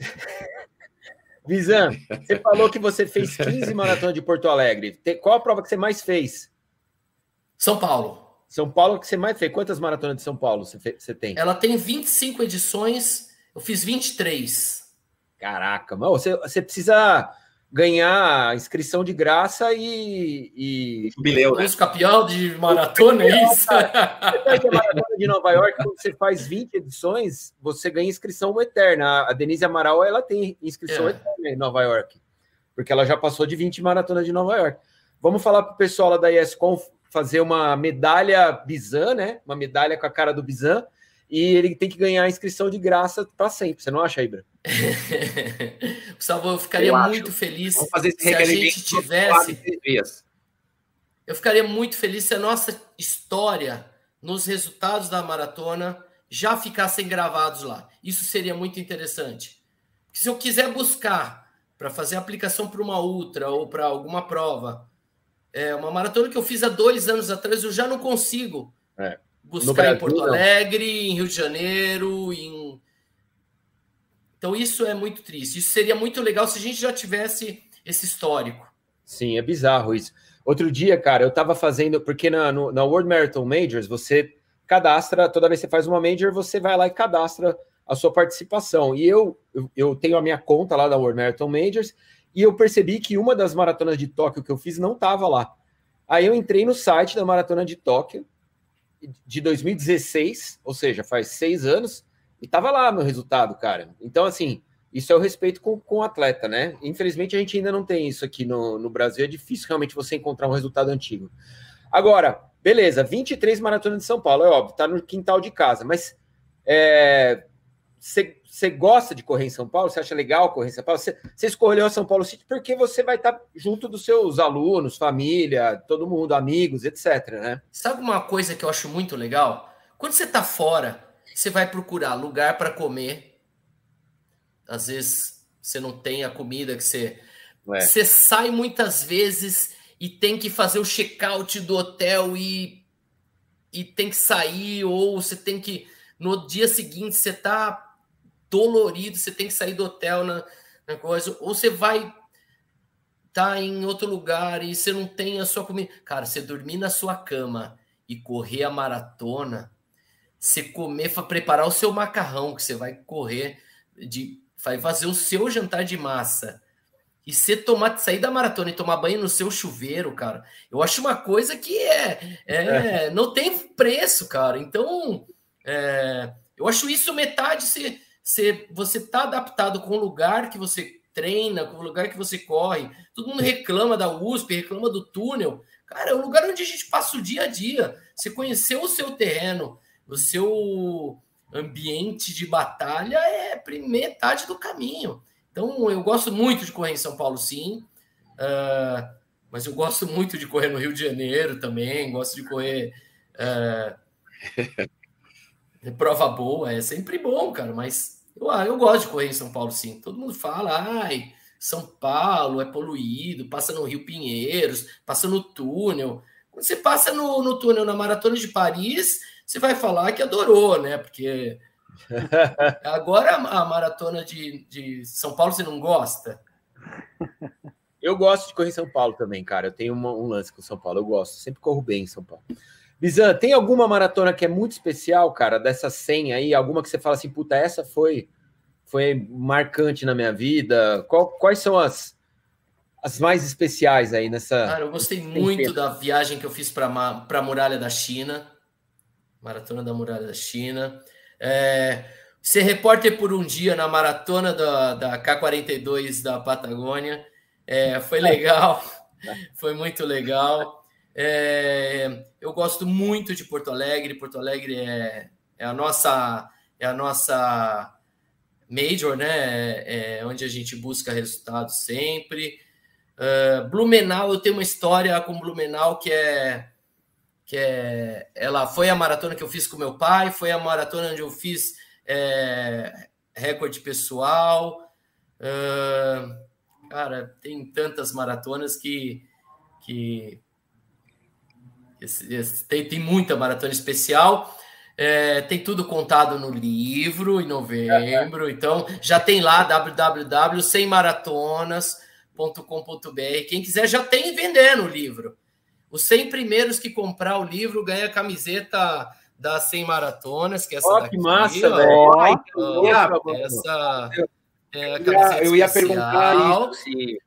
(laughs) Visan, você falou que você fez 15 maratonas de Porto Alegre. Qual a prova que você mais fez? São Paulo. São Paulo que você mais fez. Quantas maratonas de São Paulo você, você tem? Ela tem 25 edições, eu fiz 23. Caraca, mano, você, você precisa ganhar inscrição de graça e. e... Jubileu, né? campeão de maratona, é isso? (laughs) Você maratona de Nova York, quando você faz 20 edições, você ganha inscrição eterna. A Denise Amaral, ela tem inscrição é. eterna em Nova York, porque ela já passou de 20 maratonas de Nova York. Vamos falar para o pessoal lá da ESCOM fazer uma medalha Bizan, né? Uma medalha com a cara do Bizan, e ele tem que ganhar a inscrição de graça para sempre. Você não acha, Ibra? (laughs) Gustavo, eu ficaria eu muito feliz se a gente tivesse. Eu ficaria muito feliz se a nossa história nos resultados da maratona já ficassem gravados lá. Isso seria muito interessante. Porque se eu quiser buscar para fazer aplicação para uma ultra ou para alguma prova, é uma maratona que eu fiz há dois anos atrás, eu já não consigo é. Buscar Brasil, em Porto Alegre, em Rio de Janeiro, em então isso é muito triste. Isso seria muito legal se a gente já tivesse esse histórico. Sim, é bizarro isso. Outro dia, cara, eu tava fazendo, porque na, no, na World Marathon Majors, você cadastra, toda vez que você faz uma major, você vai lá e cadastra a sua participação. E eu, eu, eu tenho a minha conta lá da World Marathon Majors, e eu percebi que uma das maratonas de Tóquio que eu fiz não estava lá. Aí eu entrei no site da Maratona de Tóquio de 2016, ou seja, faz seis anos, e tava lá meu resultado, cara. Então, assim, isso é o respeito com, com o atleta, né? Infelizmente, a gente ainda não tem isso aqui no, no Brasil. É difícil realmente você encontrar um resultado antigo. Agora, beleza, 23 maratonas de São Paulo, é óbvio, tá no quintal de casa, mas você gosta de correr em São Paulo? Você acha legal correr em São Paulo? Você escolheu São Paulo City porque você vai estar tá junto dos seus alunos, família, todo mundo, amigos, etc, né? Sabe uma coisa que eu acho muito legal? Quando você tá fora você vai procurar lugar para comer. Às vezes você não tem a comida que você. É. Você sai muitas vezes e tem que fazer o check-out do hotel e, e tem que sair, ou você tem que. No dia seguinte você tá dolorido, você tem que sair do hotel na, na coisa, ou você vai tá em outro lugar e você não tem a sua comida. Cara, você dormir na sua cama e correr a maratona você comer, preparar o seu macarrão, que você vai correr, de, vai fazer o seu jantar de massa. E você tomar, sair da maratona e tomar banho no seu chuveiro, cara, eu acho uma coisa que é, é, é. não tem preço, cara. Então, é, eu acho isso metade se, se você tá adaptado com o lugar que você treina, com o lugar que você corre. Todo mundo reclama da USP, reclama do túnel. Cara, é o lugar onde a gente passa o dia a dia. Você conheceu o seu terreno, o seu ambiente de batalha é metade do caminho. Então, eu gosto muito de correr em São Paulo, sim. Uh, mas eu gosto muito de correr no Rio de Janeiro também. Gosto de correr uh, (laughs) prova boa. É sempre bom, cara. Mas eu, ah, eu gosto de correr em São Paulo, sim. Todo mundo fala, ai, São Paulo é poluído, passa no Rio Pinheiros, passa no túnel. Quando você passa no, no túnel na Maratona de Paris, você vai falar que adorou, né? Porque (laughs) agora a maratona de, de São Paulo você não gosta? Eu gosto de correr em São Paulo também, cara. Eu tenho uma, um lance com São Paulo, eu gosto. Sempre corro bem em São Paulo. Bizan, tem alguma maratona que é muito especial, cara, dessa 100 aí? Alguma que você fala assim, puta, essa foi, foi marcante na minha vida? Qual, quais são as, as mais especiais aí nessa. Cara, eu gostei muito da viagem que eu fiz para a Muralha da China. Maratona da Muralha da China. É, ser repórter por um dia na maratona da, da K42 da Patagônia. É, foi (laughs) legal. foi muito legal. É, eu gosto muito de Porto Alegre. Porto Alegre é, é a nossa é a nossa major, né? É, é onde a gente busca resultados sempre. Uh, Blumenau, eu tenho uma história com Blumenau que é que é ela foi a maratona que eu fiz com meu pai, foi a maratona onde eu fiz é, recorde pessoal. Uh, cara, tem tantas maratonas que, que tem, tem muita maratona especial. É, tem tudo contado no livro em novembro. Então já tem lá www.semmaratonas.com.br. Quem quiser já tem vendendo o livro. Os 100 primeiros que comprar o livro ganha a camiseta das 100 maratonas, que é essa oh, daqui. Que massa, velho! Essa é a camiseta eu ia, eu ia perguntar isso, se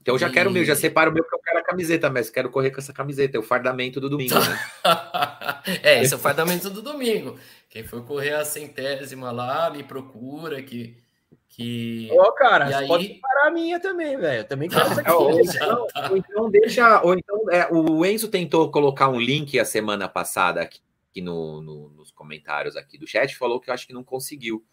então eu já e... quero o meu, já separo o meu porque eu quero a camiseta, mas quero correr com essa camiseta, é o fardamento do domingo, né? (laughs) é, esse é o fardamento do domingo. Quem for correr a centésima lá, me procura que. que... Ô, oh, cara, aí... pode parar a minha também, velho. Também quero essa ou, então, (laughs) ou então deixa. Ou então, é, o Enzo tentou colocar um link a semana passada aqui, aqui no, no, nos comentários aqui do chat, falou que eu acho que não conseguiu.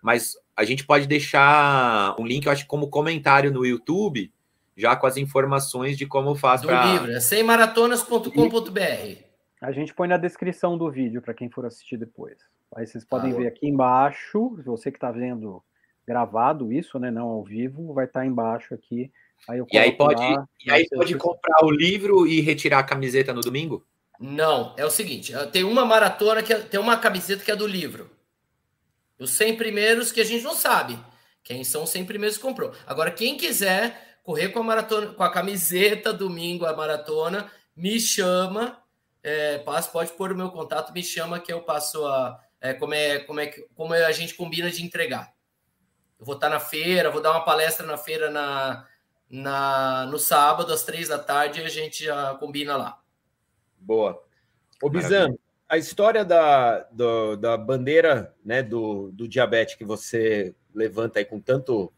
Mas a gente pode deixar um link, eu acho, como comentário no YouTube já com as informações de como faz do pra... livro, é semmaratonas.com.br. A gente põe na descrição do vídeo para quem for assistir depois. Aí vocês podem ah, ver aqui embaixo, você que está vendo gravado isso, né, não ao vivo, vai estar tá embaixo aqui. Aí e aí pode, lá, e aí pode comprar o livro e retirar a camiseta no domingo? Não, é o seguinte, tem uma maratona que é, tem uma camiseta que é do livro. Os 100 primeiros que a gente não sabe quem são os 100 primeiros que comprou. Agora, quem quiser correr com a maratona, com a camiseta domingo a maratona, me chama, é, pode pôr o meu contato, me chama que eu passo a é, como é como é que como a gente combina de entregar. Eu vou estar na feira, vou dar uma palestra na feira na, na no sábado às três da tarde e a gente já combina lá. Boa. Ô Bizan, a história da, do, da bandeira né, do, do diabetes que você levanta aí com tanto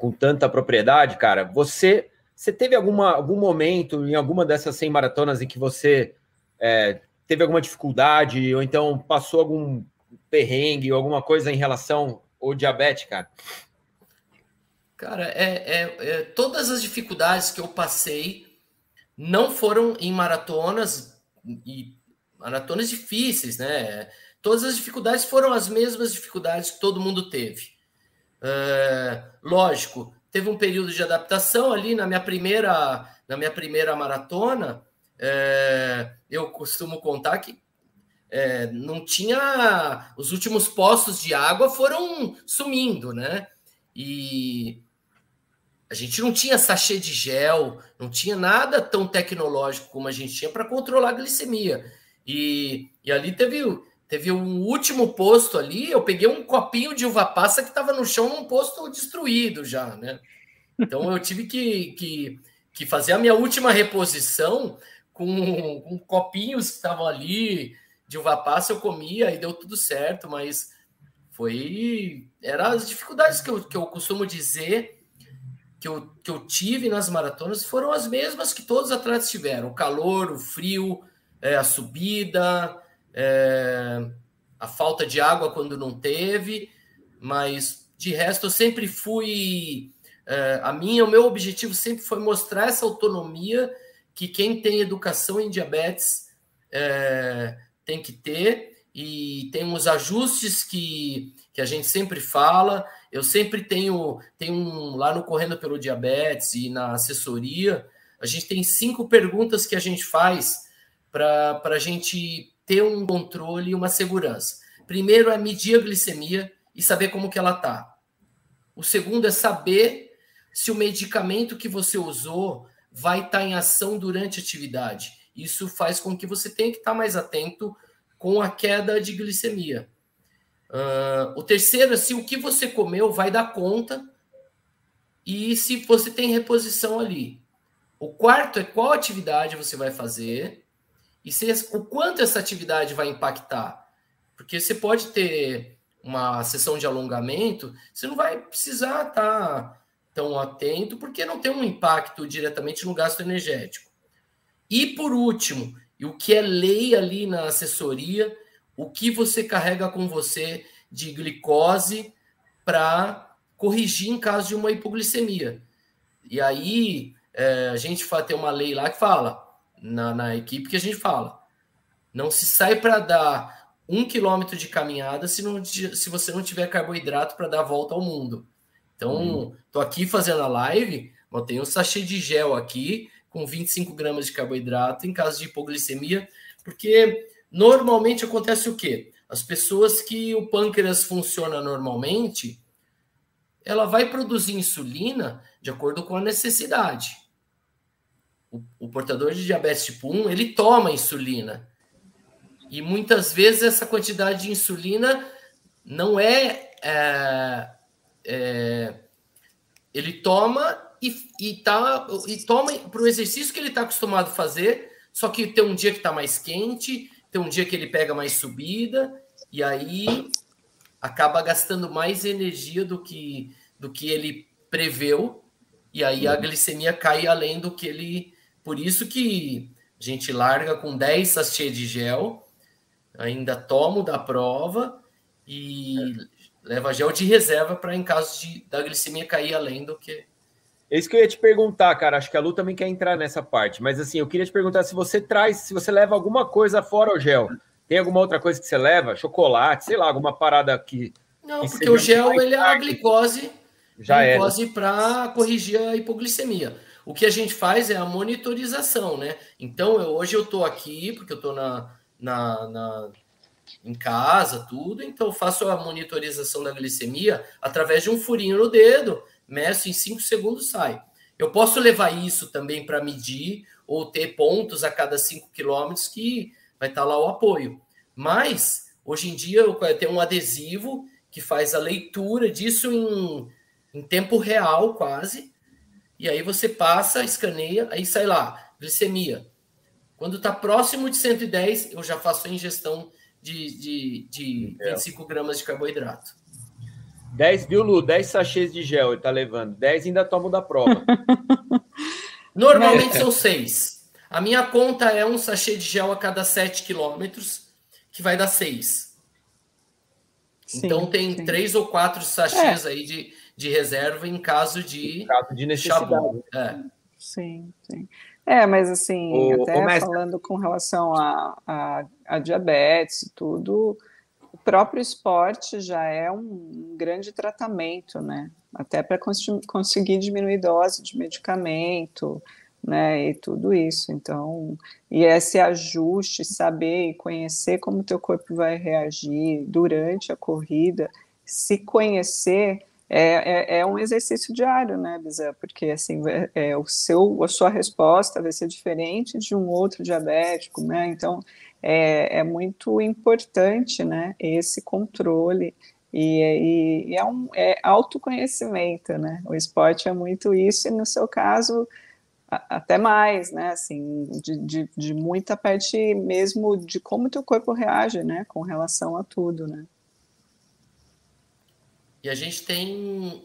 com tanta propriedade, cara, você você teve alguma, algum momento em alguma dessas 100 maratonas em que você é, teve alguma dificuldade ou então passou algum perrengue ou alguma coisa em relação ao diabetes, cara? Cara, é, é, é, todas as dificuldades que eu passei não foram em maratonas e maratonas difíceis, né? Todas as dificuldades foram as mesmas dificuldades que todo mundo teve. É, lógico, teve um período de adaptação ali na minha primeira, na minha primeira maratona. É, eu costumo contar que é, não tinha. Os últimos postos de água foram sumindo, né? E a gente não tinha sachê de gel, não tinha nada tão tecnológico como a gente tinha para controlar a glicemia. E, e ali teve Teve um último posto ali, eu peguei um copinho de uva passa que estava no chão num posto destruído já, né? Então eu tive que, que, que fazer a minha última reposição com, com copinhos que estavam ali de uva passa, eu comia e deu tudo certo, mas foi. Eram as dificuldades que eu, que eu costumo dizer que eu, que eu tive nas maratonas foram as mesmas que todos os atletas tiveram: o calor, o frio, é, a subida é, a falta de água quando não teve, mas de resto eu sempre fui. É, a minha, o meu objetivo sempre foi mostrar essa autonomia que quem tem educação em diabetes é, tem que ter e tem uns ajustes que, que a gente sempre fala. Eu sempre tenho, tenho um, lá no Correndo pelo Diabetes e na assessoria, a gente tem cinco perguntas que a gente faz para a gente ter um controle e uma segurança. Primeiro é medir a glicemia e saber como que ela está. O segundo é saber se o medicamento que você usou vai estar tá em ação durante a atividade. isso faz com que você tenha que estar mais atento com a queda de glicemia. Uh, o terceiro, se o que você comeu vai dar conta e se você tem reposição ali. O quarto é qual atividade você vai fazer e se, o quanto essa atividade vai impactar. Porque você pode ter uma sessão de alongamento, você não vai precisar estar tão atento, porque não tem um impacto diretamente no gasto energético. E por último, e o que é lei ali na assessoria, o que você carrega com você de glicose para corrigir em caso de uma hipoglicemia. E aí é, a gente tem uma lei lá que fala, na, na equipe que a gente fala, não se sai para dar um quilômetro de caminhada se, não, se você não tiver carboidrato para dar a volta ao mundo. Então, estou aqui fazendo a live, eu tenho um sachê de gel aqui, com 25 gramas de carboidrato, em caso de hipoglicemia, porque normalmente acontece o quê? As pessoas que o pâncreas funciona normalmente, ela vai produzir insulina de acordo com a necessidade. O, o portador de diabetes tipo 1, ele toma insulina. E muitas vezes essa quantidade de insulina não é. é, é ele toma e, e, tá, e toma para o exercício que ele está acostumado a fazer, só que tem um dia que está mais quente, tem um dia que ele pega mais subida, e aí acaba gastando mais energia do que, do que ele preveu, e aí a glicemia cai além do que ele. Por isso que a gente larga com 10 sachês de gel ainda tomo da prova e é. leva gel de reserva para em caso de, da glicemia cair além do que. É isso que eu ia te perguntar, cara. Acho que a Lu também quer entrar nessa parte. Mas assim, eu queria te perguntar se você traz, se você leva alguma coisa fora o gel. Tem alguma outra coisa que você leva? Chocolate, sei lá, alguma parada que. Não, que porque o gel ele é a glicose, Já glicose para corrigir a hipoglicemia. O que a gente faz é a monitorização, né? Então, eu, hoje eu estou aqui, porque eu estou na, na, na, em casa, tudo. Então, eu faço a monitorização da glicemia através de um furinho no dedo, meço em 5 segundos, sai. Eu posso levar isso também para medir ou ter pontos a cada 5 quilômetros que vai estar tá lá o apoio. Mas, hoje em dia, eu tenho um adesivo que faz a leitura disso em, em tempo real, quase. E aí você passa, escaneia, aí sai lá, glicemia, quando está próximo de 110, eu já faço a ingestão de, de, de 25 gramas de carboidrato. 10, viu, Lu? 10 sachês de gel ele tá levando. 10 ainda tomo da prova. (laughs) Normalmente são 6. A minha conta é um sachê de gel a cada 7 quilômetros, que vai dar 6. então tem sim. 3 ou 4 sachês é. aí de, de reserva em caso de, em caso de necessidade. É. Sim, sim. É, mas assim, o, até o falando com relação a, a, a, diabetes e tudo, o próprio esporte já é um grande tratamento, né? Até para cons conseguir diminuir dose de medicamento, né? E tudo isso. Então, e esse ajuste, saber e conhecer como o teu corpo vai reagir durante a corrida, se conhecer é, é, é, um exercício diário, né, Bisa? Porque assim, é, é, o seu, a sua resposta vai ser diferente de um outro diabético, né? Então é, é muito importante, né, esse controle e, e, e, é um é autoconhecimento, né? O esporte é muito isso e no seu caso até mais, né? Assim, de, de, de muita parte mesmo de como teu corpo reage, né, com relação a tudo, né? E a gente tem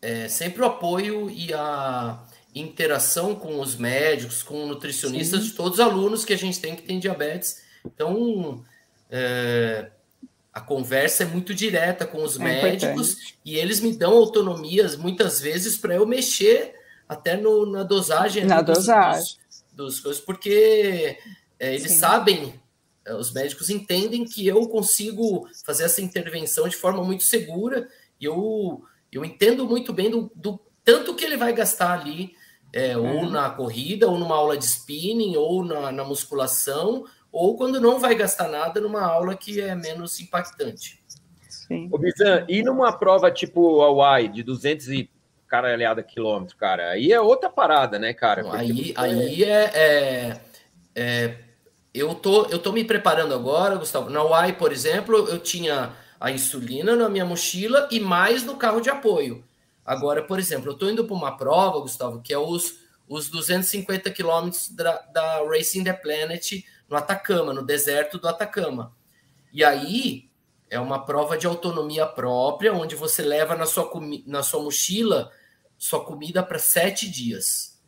é, sempre o apoio e a interação com os médicos, com nutricionistas Sim. de todos os alunos que a gente tem que tem diabetes. Então, é, a conversa é muito direta com os é médicos importante. e eles me dão autonomias muitas vezes para eu mexer até no, na dosagem. Na dos, dosagem. Dos, dos coisas, porque é, eles Sim. sabem os médicos entendem que eu consigo fazer essa intervenção de forma muito segura e eu, eu entendo muito bem do, do tanto que ele vai gastar ali, é, ou uhum. na corrida, ou numa aula de spinning, ou na, na musculação, ou quando não vai gastar nada numa aula que é menos impactante. Sim. Ô, Bizan, e numa prova tipo Hawaii, de 200 e caralhada quilômetros, cara, aí é outra parada, né, cara? Aí, você... aí é, é é, eu tô, eu tô me preparando agora, Gustavo. Na UAI, por exemplo, eu tinha a insulina na minha mochila e mais no carro de apoio. Agora, por exemplo, eu estou indo para uma prova, Gustavo, que é os, os 250 quilômetros da, da Racing the Planet no Atacama, no deserto do Atacama. E aí é uma prova de autonomia própria, onde você leva na sua, na sua mochila sua comida para sete dias.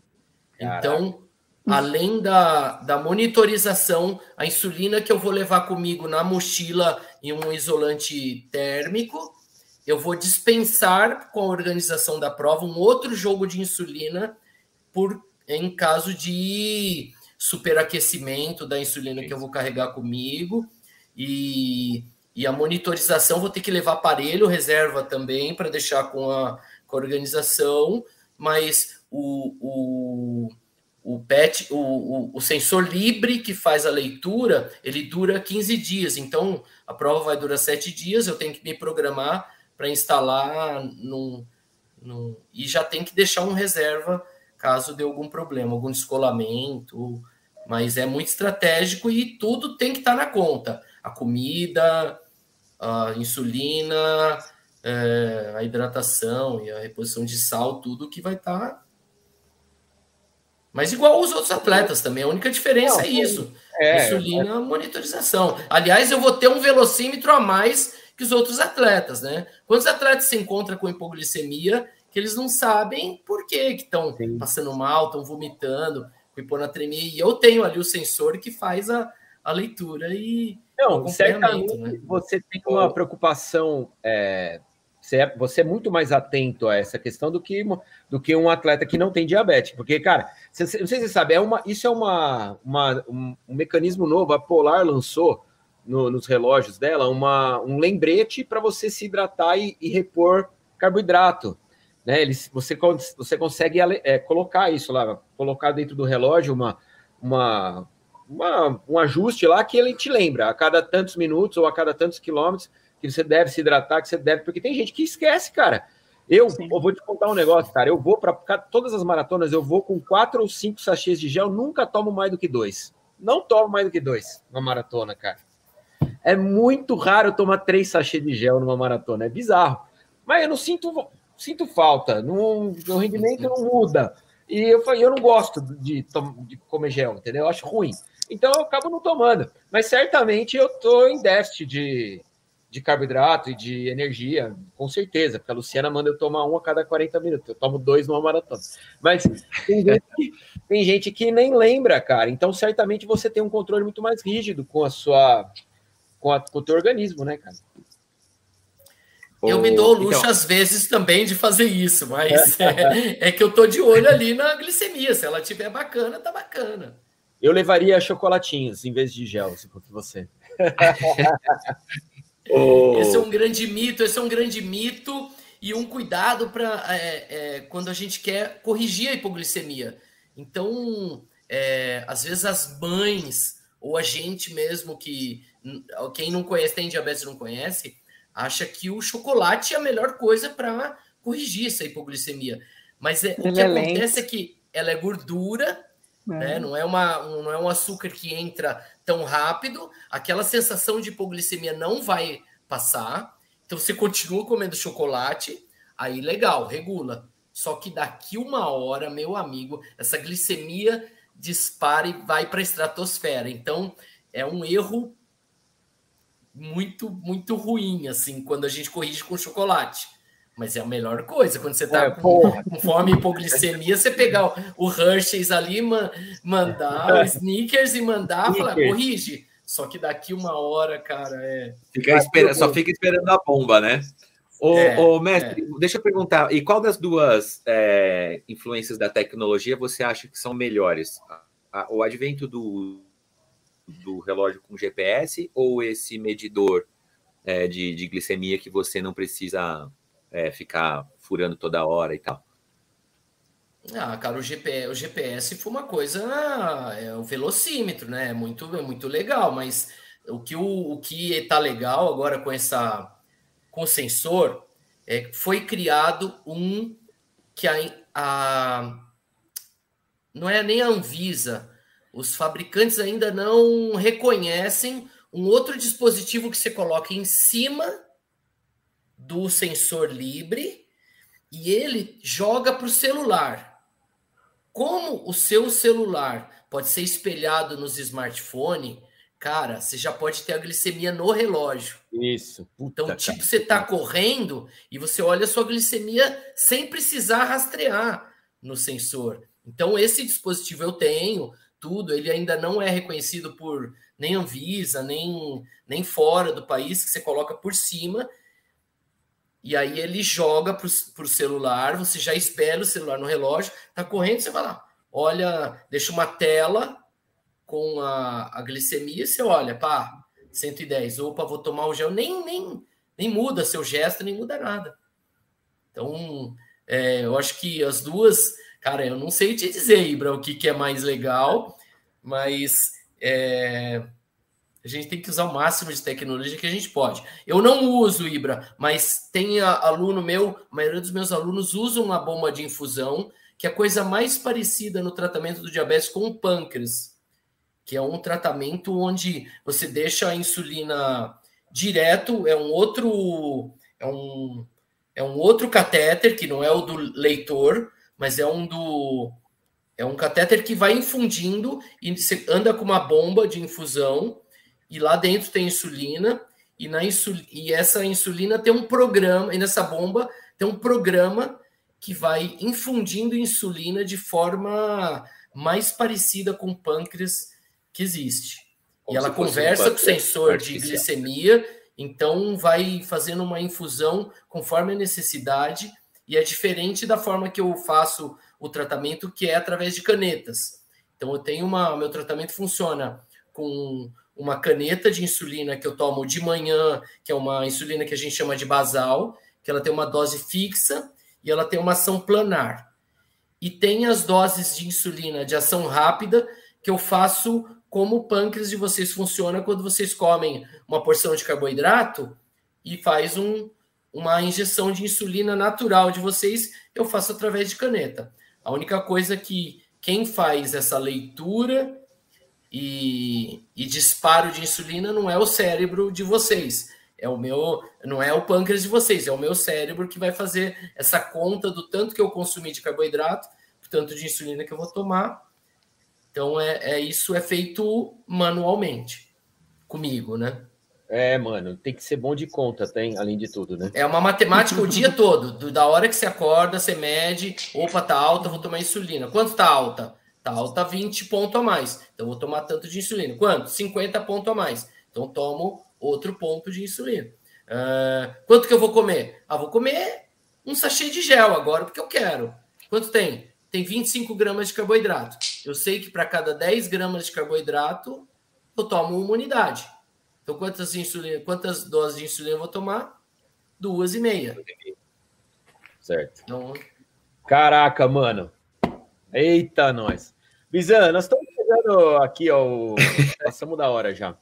Caraca. Então, além da, da monitorização, a insulina que eu vou levar comigo na mochila em um isolante térmico, eu vou dispensar com a organização da prova um outro jogo de insulina por em caso de superaquecimento da insulina que eu vou carregar comigo. E, e a monitorização vou ter que levar aparelho reserva também para deixar com a, com a organização, mas o, o o PET, o, o, o, sensor Libre que faz a leitura, ele dura 15 dias. Então, a prova vai durar 7 dias, eu tenho que me programar para instalar num, num, e já tem que deixar um reserva caso dê algum problema, algum descolamento. Mas é muito estratégico e tudo tem que estar tá na conta. A comida, a insulina, é, a hidratação e a reposição de sal, tudo que vai estar tá mas igual os outros atletas também, a única diferença Não, é isso. É, insulina, é. monitorização. Aliás, eu vou ter um velocímetro a mais que os outros atletas, né? Quantos atletas se encontram com hipoglicemia que eles não sabem por quê, que estão passando mal, estão vomitando, com hiponatremia, e eu tenho ali o sensor que faz a, a leitura e não, certamente né? você tem uma preocupação é, você é, você é muito mais atento a essa questão do que, do que um atleta que não tem diabetes. Porque, cara, você, não sei se você sabe, é uma, isso é uma, uma um, um mecanismo novo. A Polar lançou no, nos relógios dela uma, um lembrete para você se hidratar e, e, repor carboidrato. Né? Eles, você, você consegue é, colocar isso lá, colocar dentro do relógio uma, uma, uma, um ajuste lá que ele te lembra a cada tantos minutos ou a cada tantos quilômetros que você deve se hidratar, que você deve, porque tem gente que esquece, cara. Eu, eu vou te contar um negócio, cara. Eu vou para todas as maratonas, eu vou com quatro ou cinco sachês de gel, nunca tomo mais do que dois. Não tomo mais do que dois numa maratona, cara. É muito raro tomar três sachês de gel numa maratona, é bizarro. Mas eu não sinto, sinto falta, não, o rendimento não muda. E eu, eu não gosto de, de comer gel, entendeu? Eu acho ruim. Então eu acabo não tomando. Mas certamente eu tô em déficit de, de carboidrato e de energia, com certeza, porque a Luciana manda eu tomar um a cada 40 minutos, eu tomo dois numa maratona. Mas tem (laughs) gente, que, tem gente que nem lembra, cara. Então, certamente você tem um controle muito mais rígido com a sua com, a, com o teu organismo, né, cara? Eu me dou luxo, então... às vezes, também de fazer isso, mas (laughs) é, é, que eu tô de olho ali na glicemia. Se ela tiver bacana, tá bacana. Eu levaria chocolatinhos em vez de gel, se fosse você. (laughs) Oh. Esse é um grande mito, esse é um grande mito e um cuidado para é, é, quando a gente quer corrigir a hipoglicemia. Então, é, às vezes as mães ou a gente mesmo que quem não conhece, tem diabetes não conhece, acha que o chocolate é a melhor coisa para corrigir essa hipoglicemia. Mas é, o que acontece é que ela é gordura é. Né? Não, é uma, um, não é um açúcar que entra tão rápido, aquela sensação de hipoglicemia não vai passar. Então você continua comendo chocolate, aí legal, regula. Só que daqui uma hora, meu amigo, essa glicemia dispara e vai para a estratosfera. Então é um erro muito, muito ruim, assim, quando a gente corrige com chocolate. Mas é a melhor coisa. Quando você tá é, com, (laughs) com, fome e hipoglicemia, você pegar o, o Hershey's ali, man, mandar (laughs) o Snickers e mandar, falar, corrige. Só que daqui uma hora, cara, é. Fica espera, só fica esperando a bomba, né? Ô, é, ô mestre, é. deixa eu perguntar, e qual das duas é, influências da tecnologia você acha que são melhores? o advento do, do relógio com GPS ou esse medidor é, de, de glicemia que você não precisa é, ficar furando toda hora e tal? Ah, cara, o GPS, o GPS foi uma coisa, é o velocímetro, né? É muito, é muito legal, mas o que o, o que tá legal agora com essa com o sensor é foi criado um que a, a não é nem a Anvisa, os fabricantes ainda não reconhecem um outro dispositivo que você coloca em cima do sensor Libre e ele joga para o celular. Como o seu celular pode ser espelhado nos smartphones, cara, você já pode ter a glicemia no relógio. Isso. Então, tipo, cara. você está correndo e você olha a sua glicemia sem precisar rastrear no sensor. Então, esse dispositivo eu tenho, tudo, ele ainda não é reconhecido por nem Anvisa, nem, nem fora do país, que você coloca por cima, e aí ele joga para o celular, você já espera o celular no relógio, tá correndo, você vai lá, olha, deixa uma tela com a, a glicemia, você olha, pá, 110, opa, vou tomar o gel, nem, nem, nem muda seu gesto, nem muda nada. Então, é, eu acho que as duas Cara, eu não sei te dizer, Ibra, o que, que é mais legal, mas é, a gente tem que usar o máximo de tecnologia que a gente pode. Eu não uso Ibra, mas tem aluno meu, a maioria dos meus alunos usam uma bomba de infusão, que é a coisa mais parecida no tratamento do diabetes com o pâncreas, que é um tratamento onde você deixa a insulina direto, é um outro é um, é um outro catéter que não é o do leitor, mas é um do é um catéter que vai infundindo e anda com uma bomba de infusão e lá dentro tem insulina e na insul, e essa insulina tem um programa e nessa bomba tem um programa que vai infundindo insulina de forma mais parecida com o pâncreas que existe. Como e ela conversa um com o sensor artificial. de glicemia, então vai fazendo uma infusão conforme a necessidade e é diferente da forma que eu faço o tratamento, que é através de canetas. Então, eu tenho uma. Meu tratamento funciona com uma caneta de insulina que eu tomo de manhã, que é uma insulina que a gente chama de basal, que ela tem uma dose fixa e ela tem uma ação planar. E tem as doses de insulina de ação rápida que eu faço como o pâncreas de vocês funciona quando vocês comem uma porção de carboidrato e faz um, uma injeção de insulina natural de vocês, eu faço através de caneta. A única coisa que quem faz essa leitura e, e disparo de insulina não é o cérebro de vocês, é o meu, não é o pâncreas de vocês, é o meu cérebro que vai fazer essa conta do tanto que eu consumi de carboidrato, do tanto de insulina que eu vou tomar. Então é, é isso é feito manualmente comigo, né? É, mano, tem que ser bom de conta, tem, além de tudo, né? É uma matemática o dia todo. Do, da hora que você acorda, você mede, opa, tá alta, vou tomar insulina. Quanto tá alta? Tá alta 20 pontos a mais. Então vou tomar tanto de insulina. Quanto? 50 pontos a mais. Então tomo outro ponto de insulina. Uh, quanto que eu vou comer? Ah, vou comer um sachê de gel agora, porque eu quero. Quanto tem? Tem 25 gramas de carboidrato. Eu sei que para cada 10 gramas de carboidrato, eu tomo uma unidade. Então, quantas, insulina, quantas doses de insulina eu vou tomar? Duas e meia. Certo. Então... Caraca, mano. Eita, nós. Bizan, nós estamos chegando aqui ao. (laughs) Passamos da hora já.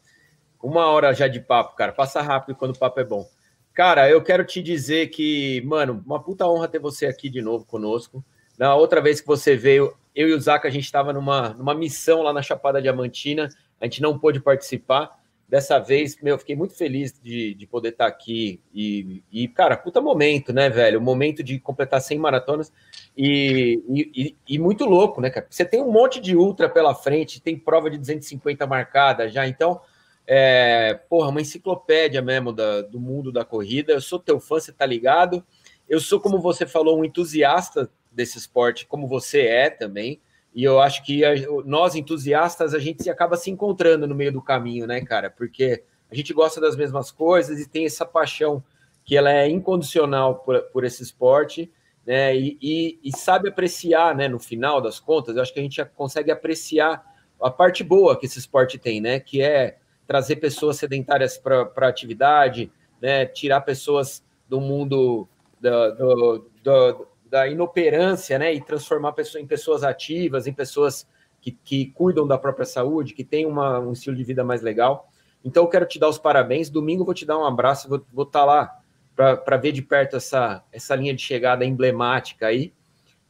Uma hora já de papo, cara. Passa rápido quando o papo é bom. Cara, eu quero te dizer que, mano, uma puta honra ter você aqui de novo conosco. Na outra vez que você veio, eu e o Zaca, a gente estava numa, numa missão lá na Chapada Diamantina. A gente não pôde participar. Dessa vez, meu, fiquei muito feliz de, de poder estar aqui. E, e, cara, puta momento, né, velho? O momento de completar 100 maratonas. E, e, e, muito louco, né, cara? Você tem um monte de ultra pela frente, tem prova de 250 marcada já. Então, é, porra, uma enciclopédia mesmo da, do mundo da corrida. Eu sou teu fã, você tá ligado? Eu sou, como você falou, um entusiasta desse esporte, como você é também. E eu acho que a, nós, entusiastas, a gente acaba se encontrando no meio do caminho, né, cara? Porque a gente gosta das mesmas coisas e tem essa paixão que ela é incondicional por, por esse esporte, né? E, e, e, sabe apreciar, né? No final das contas, eu acho que a gente consegue apreciar a parte boa que esse esporte tem, né? Que é trazer pessoas sedentárias para a atividade, né? Tirar pessoas do mundo do, do, do, da inoperância, né, e transformar pessoas em pessoas ativas, em pessoas que, que cuidam da própria saúde, que têm uma, um estilo de vida mais legal. Então, eu quero te dar os parabéns. Domingo vou te dar um abraço, vou, vou estar tá lá para ver de perto essa, essa linha de chegada emblemática aí.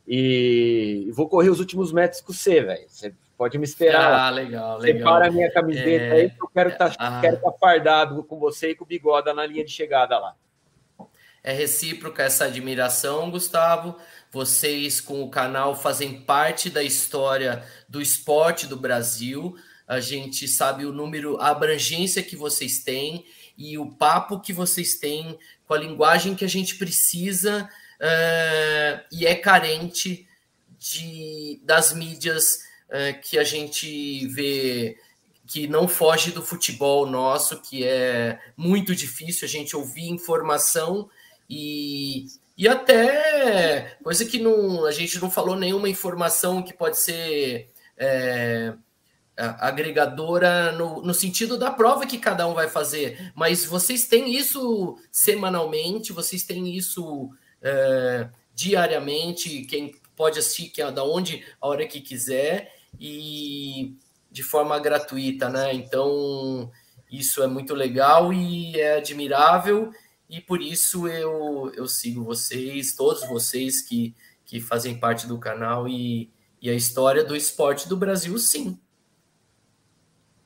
E vou correr os últimos metros com você, velho. Pode me esperar. Ah, legal, legal. Separa a minha camiseta é... aí, que eu quero estar tá, ah. tá fardado com você e com o bigoda na linha de chegada lá. É recíproca essa admiração, Gustavo. Vocês, com o canal, fazem parte da história do esporte do Brasil. A gente sabe o número, a abrangência que vocês têm e o papo que vocês têm com a linguagem que a gente precisa uh, e é carente de, das mídias uh, que a gente vê que não foge do futebol nosso, que é muito difícil a gente ouvir informação e, e até coisa que não, a gente não falou nenhuma informação que pode ser é, agregadora no, no sentido da prova que cada um vai fazer, mas vocês têm isso semanalmente, vocês têm isso é, diariamente, quem pode assistir que é da onde a hora que quiser e de forma gratuita, né? Então isso é muito legal e é admirável e por isso eu, eu sigo vocês, todos vocês que, que fazem parte do canal e, e a história do esporte do Brasil, sim.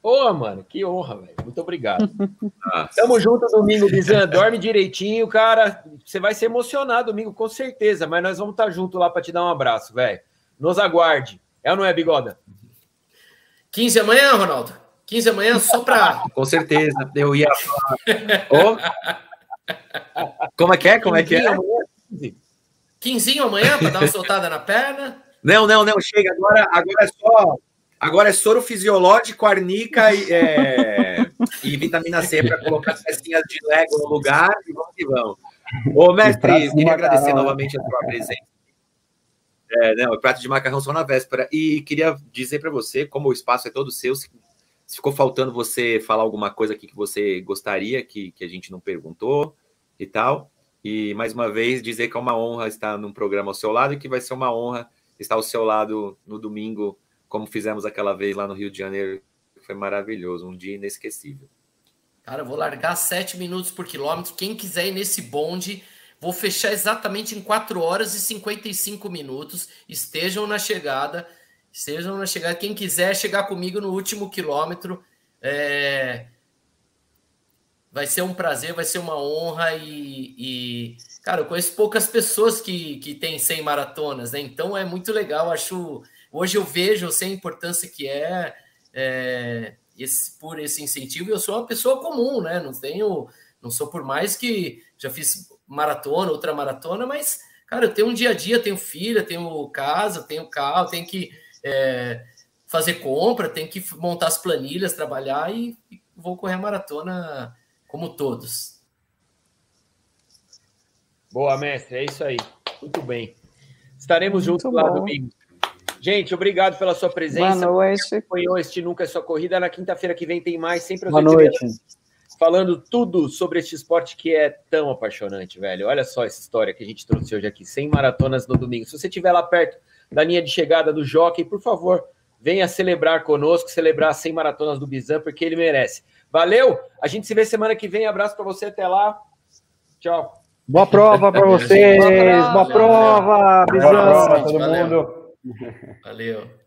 Ô, mano, que honra, velho. Muito obrigado. (laughs) ah, tamo junto domingo, Bizan. Dorme direitinho, cara. Você vai se emocionar domingo, com certeza, mas nós vamos estar tá junto lá para te dar um abraço, velho. Nos aguarde. É ou não é, Bigoda? 15 amanhã, Ronaldo? 15 amanhã só para. Com certeza. Eu ia (laughs) falar. oh. Como é que é? Como é que é? Quinzinho amanhã para dar uma (laughs) soltada na perna? Não, não, não. Chega agora. Agora é só. Agora é soro fisiológico, arnica e, é, e vitamina C para colocar as pecinhas de Lego no lugar e vamos que vamos. Ô, mestre, queria agradecer novamente a sua presença. É, não, o prato de macarrão só na véspera. E queria dizer para você, como o espaço é todo seu, se, se ficou faltando você falar alguma coisa aqui que você gostaria que, que a gente não perguntou, e tal. E mais uma vez dizer que é uma honra estar num programa ao seu lado e que vai ser uma honra estar ao seu lado no domingo, como fizemos aquela vez lá no Rio de Janeiro, foi maravilhoso, um dia inesquecível. Cara, eu vou largar 7 minutos por quilômetro. Quem quiser ir nesse bonde, vou fechar exatamente em 4 horas e 55 minutos. Estejam na chegada, estejam na chegada. Quem quiser chegar comigo no último quilômetro, é, vai ser um prazer, vai ser uma honra e, e, cara, eu conheço poucas pessoas que, que têm 100 maratonas, né? Então é muito legal, acho, hoje eu vejo, eu sei a importância que é, é esse, por esse incentivo, eu sou uma pessoa comum, né? Não tenho, não sou por mais que já fiz maratona, outra maratona, mas, cara, eu tenho um dia a dia, tenho filha, tenho casa, tenho carro, tenho que é, fazer compra, tenho que montar as planilhas, trabalhar e, e vou correr a maratona como todos. Boa, mestre, é isso aí. Muito bem. Estaremos Muito juntos bom. lá domingo. Gente, obrigado pela sua presença. Boa noite. Acompanhou este Nunca é Sua Corrida. Na quinta-feira que vem tem mais, sempre às Boa noite. Falando tudo sobre este esporte que é tão apaixonante, velho. Olha só essa história que a gente trouxe hoje aqui. 100 maratonas no domingo. Se você estiver lá perto da linha de chegada do Jockey, por favor, venha celebrar conosco, celebrar 100 maratonas do Bizan, porque ele merece. Valeu? A gente se vê semana que vem. Abraço para você. Até lá. Tchau. Boa prova para (laughs) vocês. Boa prova. Boa prova. Boa prova todo mundo. Valeu.